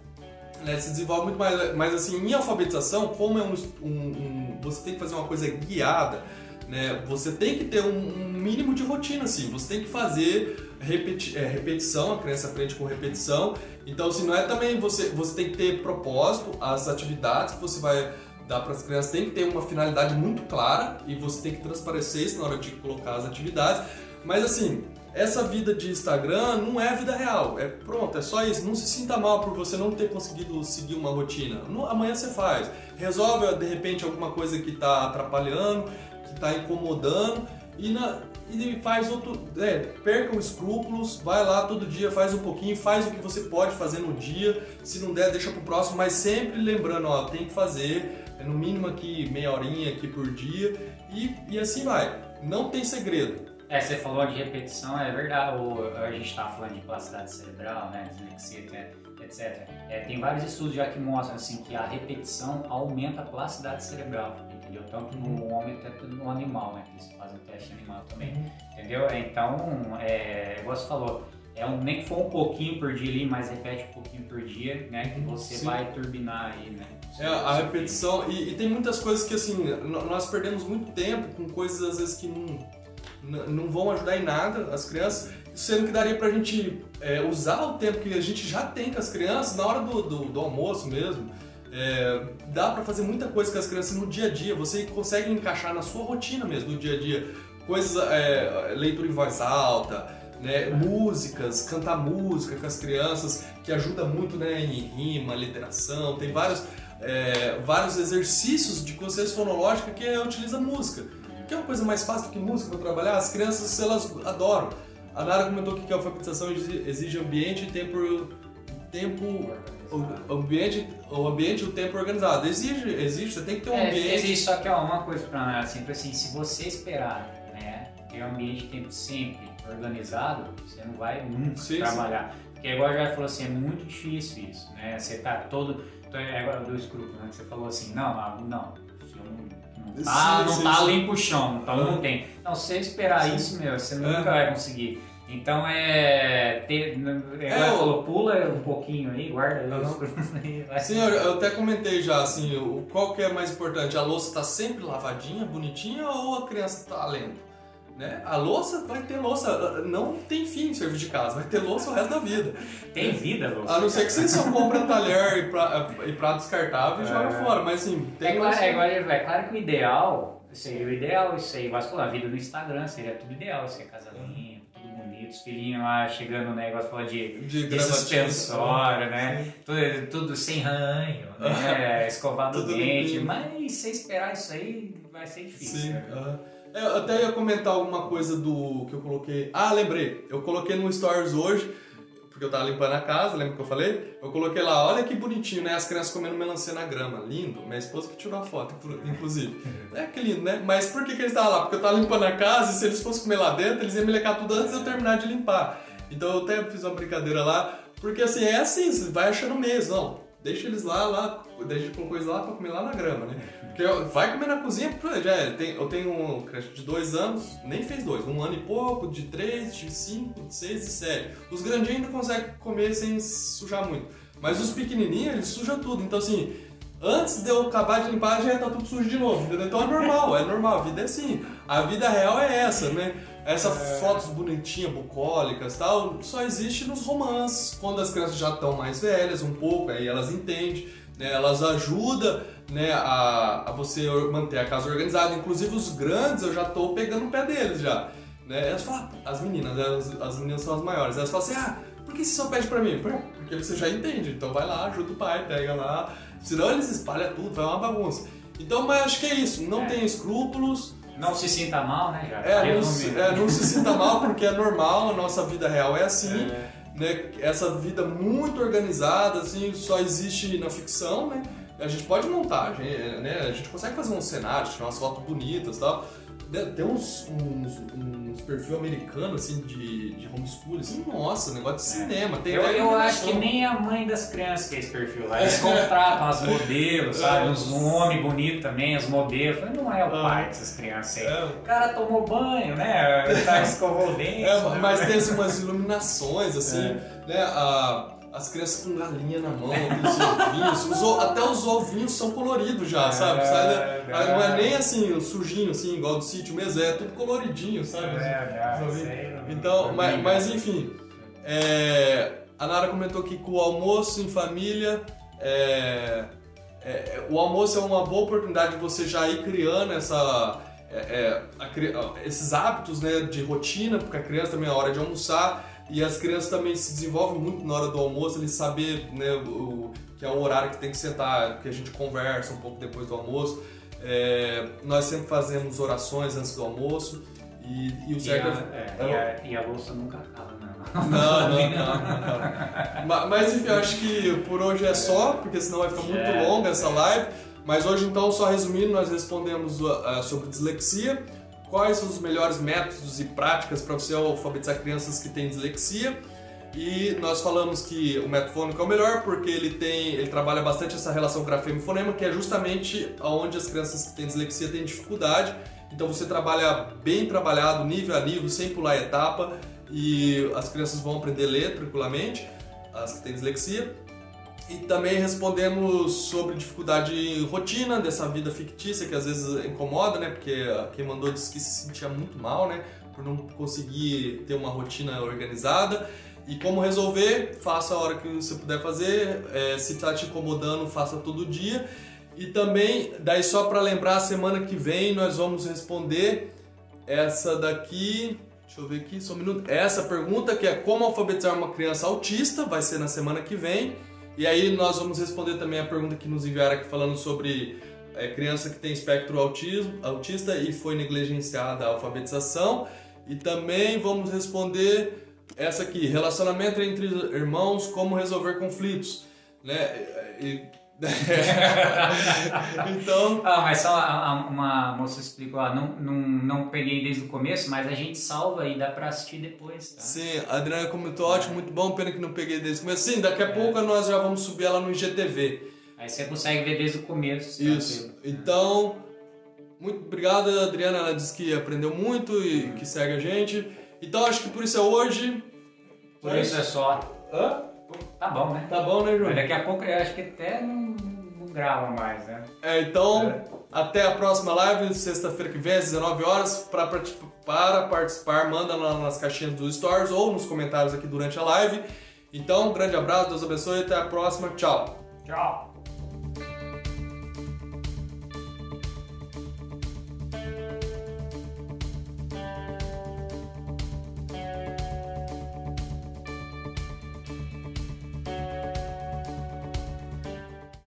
Né, se desenvolve muito mais. Mas assim, em alfabetização, como é um, um- um- Você tem que fazer uma coisa guiada, né? Você tem que ter um, um mínimo de rotina, assim. Você tem que fazer repeti é, repetição, a criança aprende com repetição. Então, assim, não é também você. Você tem que ter propósito, as atividades que você vai dar para as crianças tem que ter uma finalidade muito clara e você tem que transparecer isso na hora de colocar as atividades. Mas assim, essa vida de Instagram não é a vida real. É pronto, é só isso. Não se sinta mal por você não ter conseguido seguir uma rotina. No- amanhã você faz. Resolve de repente alguma coisa que está atrapalhando, que está incomodando e, na- e faz outro. É, perca os escrúpulos, vai lá todo dia, faz um pouquinho, faz o que você pode fazer no dia. Se não der, deixa pro próximo, mas sempre lembrando, ó, tem que fazer. É no mínimo aqui meia horinha aqui por dia e, e assim vai. Não tem segredo. É, você falou de repetição, é verdade. O, a gente estava falando de plasticidade cerebral, né, dislexia, etc. É, tem vários estudos já que mostram assim que a repetição aumenta a plasticidade cerebral, entendeu? Tanto no homem quanto no animal, né? Que eles fazem teste animal também, entendeu? Então, é, igual você falou, é um, nem que for um pouquinho por dia ali, mas repete um pouquinho por dia, né? Que você Sim. vai turbinar aí, né? É, a repetição, e, e tem muitas coisas que assim, nós perdemos muito tempo com coisas às vezes que não, não vão ajudar em nada as crianças, sendo que daria pra gente é, usar o tempo que a gente já tem com as crianças na hora do, do, do almoço mesmo. É, dá pra fazer muita coisa com as crianças no dia a dia, você consegue encaixar na sua rotina mesmo, no dia a dia. Coisas, é, leitura em voz alta, né, músicas, cantar música com as crianças, que ajuda muito né, em rima, literação, tem vários, é, vários exercícios de consciência fonológica que utiliza música. Que é uma coisa mais fácil do que música para trabalhar, as crianças elas adoram. A Nara comentou que a alfabetização exi- exige ambiente e tempo, tempo o ambiente, o ambiente o tempo organizado. Exige, exige, você tem que ter um É, ambiente. existe só que ó, uma coisa pra sempre assim, se você esperar, né, ter um ambiente de tempo sempre organizado, você não vai nunca Sim, sim. trabalhar. Porque igual já falou assim, é muito difícil isso, né? Você tá todo. então, É agora do escrúpulo, né? Que você falou assim, não, não, tá, Sim, não tá limpo o chão, então não Ah. tem. Não, se você esperar Sim. isso, meu, você É. nunca vai conseguir. Então é. Ter, é, É, o- falou, pula um pouquinho aí, guarda [laughs] vai. Sim, eu, eu até comentei já, assim, o, qual que é mais importante? A louça tá sempre lavadinha, bonitinha ou a criança tá lendo? Né? A louça vai ter louça, não tem fim serviço de casa, vai ter louça o resto da vida. Tem vida, Lúcio. A não ser que você só compra talher e, pra, e prato descartável e É. joga fora, mas assim, tem É claro, louça- é, igual- é claro que o ideal seria o ideal, isso aí, mas pô, a vida no Instagram seria tudo ideal, você é casa limpa, tudo bonito, os filhinhos lá chegando no negócio falando de, De de suspensório, né? Tudo, tudo sem ranho, [laughs] né? Escovado o Tudo dente. Mas se esperar isso aí, vai ser difícil. Sim. né? aham. É, Eu até ia comentar alguma coisa do que eu coloquei. Ah, lembrei. Eu coloquei no Stories hoje, porque eu tava limpando a casa, lembra que eu falei? Eu coloquei lá, olha que bonitinho, né? As crianças comendo melancia na grama. Lindo. Minha esposa que tirou a foto, inclu- inclusive. É que lindo, né? Mas por que, que eles estavam lá? Porque eu tava limpando a casa e se eles fossem comer lá dentro, eles iam me lecar tudo antes de eu terminar de limpar. Então eu até fiz uma brincadeira lá, porque assim, é assim, você vai achando mesmo, não. Deixa eles lá, lá, deixa com coisa lá pra comer lá na grama, né? Vai comer na cozinha, já é. Tem- eu tenho um creche de dois anos, nem fez dois, um ano e pouco, de três, de cinco, de seis e sete. Os grandinhos ainda conseguem comer sem sujar muito. Mas os pequenininhos, eles sujam tudo. Então assim, antes de eu acabar de limpar, já tá tudo sujo de novo, entendeu? Então é normal, é normal, a vida é assim. A vida real é essa, né? Essas fotos bonitinhas, bucólicas e tal, só existe nos romances, quando as crianças já estão mais velhas um pouco, aí elas entendem, né? elas ajudam né, a, a você manter a casa organizada. Inclusive os grandes, eu já tô pegando o pé deles já. Né? Elas falam, as meninas, né, as, as meninas são as maiores, elas falam assim, ah, por que você só pede pra mim? "Por- Porque você já entende, então vai lá, ajuda o pai, pega lá. Senão eles espalham tudo, vai uma bagunça. Então, mas acho que é isso, não É. tem escrúpulos, Não se sinta mal, né, já? é, não, é, não se sinta mal porque é normal, a nossa vida real é assim, É. né? Essa vida muito organizada, assim, só existe na ficção, né? A gente pode montar, a gente, né? A gente consegue fazer um cenário, tirar umas fotos bonitas e tal. Tem uns, uns, uns perfil americano, assim, de, de homeschool, assim, nossa, negócio de cinema. Tem É. Eu, eu acho que nem a mãe das crianças tem esse perfil lá. Eles contratam as modelos, sabe? É. Uns homens bonitos também, as modelos. Mas não é o Ah. pai dessas crianças aí. É, O cara tomou banho, né? Tá, escovou o dente. É, né? mas tem assim, umas iluminações, assim, É. né? A, as crianças com galinha na mão, aqueles ovinhos, os até os ovinhos são coloridos já, sabe? Sai da- É, não é nem assim, sujinho, assim, igual do sítio mesmo, é tudo coloridinho, sabe? É, é, aí não- Então, não mas, mas enfim, é, a Nara comentou aqui que o almoço em família, é, é, o almoço é uma boa oportunidade de você já ir criando essa, é, é, a esses hábitos né, de rotina, porque a criança também é hora de almoçar e as crianças também se desenvolvem muito na hora do almoço, eles saber né, o, o- que é um horário que tem que sentar, que a gente conversa um pouco depois do almoço. É, nós sempre fazemos orações antes do almoço e, e o E certo a, é- é, e, a, e a louça nunca acaba, não. não, não, não, não. Ma- Mas enfim, eu acho que por hoje é só, porque senão vai ficar muito É. longa essa live. Mas hoje, então, só resumindo, nós respondemos uh, sobre dislexia. Quais são os melhores métodos e práticas para você alfabetizar crianças que têm dislexia? E nós falamos que o método é o melhor porque ele tem, ele trabalha bastante essa relação grafema e fonema, que é justamente onde as crianças que têm dislexia têm dificuldade. Então você trabalha bem trabalhado, nível a nível, sem pular etapa, e as crianças vão aprender a ler tranquilamente, as que têm dislexia. E também respondemos sobre dificuldade rotina dessa vida fictícia que às vezes incomoda, né? Porque quem mandou disse que se sentia muito mal, né? Por não conseguir ter uma rotina organizada. E como resolver, faça a hora que você puder fazer. É, se está te incomodando, faça todo dia. E também, daí só para lembrar, semana que vem nós vamos responder essa daqui. Deixa eu ver aqui, só um minuto. Essa pergunta que é como alfabetizar uma criança autista, vai ser na semana que vem. E aí nós vamos responder também a pergunta que nos enviaram aqui falando sobre é, criança que tem espectro autismo, autista e foi negligenciada a alfabetização. E também vamos responder essa aqui, relacionamento entre irmãos, como resolver conflitos. Né? E- [laughs] então, Ah, mas só a- a- uma moça explicou, ah, não, não, não peguei desde o começo, mas a gente salva e dá pra assistir depois, tá? sim, a Adriana comentou, ótimo, muito bom, pena que não peguei desde o começo. Sim, daqui a pouco nós já vamos subir ela no IGTV. Aí você consegue ver desde o começo. Isso. tranquilo. Então, muito obrigado, Adriana. Ela disse que aprendeu muito e que segue a gente. Então, acho que por isso é hoje. Por isso é só. Hã? Tá bom, né? Tá bom, né, João? Mas daqui a pouco eu acho que até não, não grava mais, né? É, então, É. até a próxima live, sexta-feira que vem, às 19 horas. Para para participar, manda lá nas caixinhas dos stories ou nos comentários aqui durante a live. Então, um grande abraço, Deus abençoe e até a próxima. Tchau. Tchau!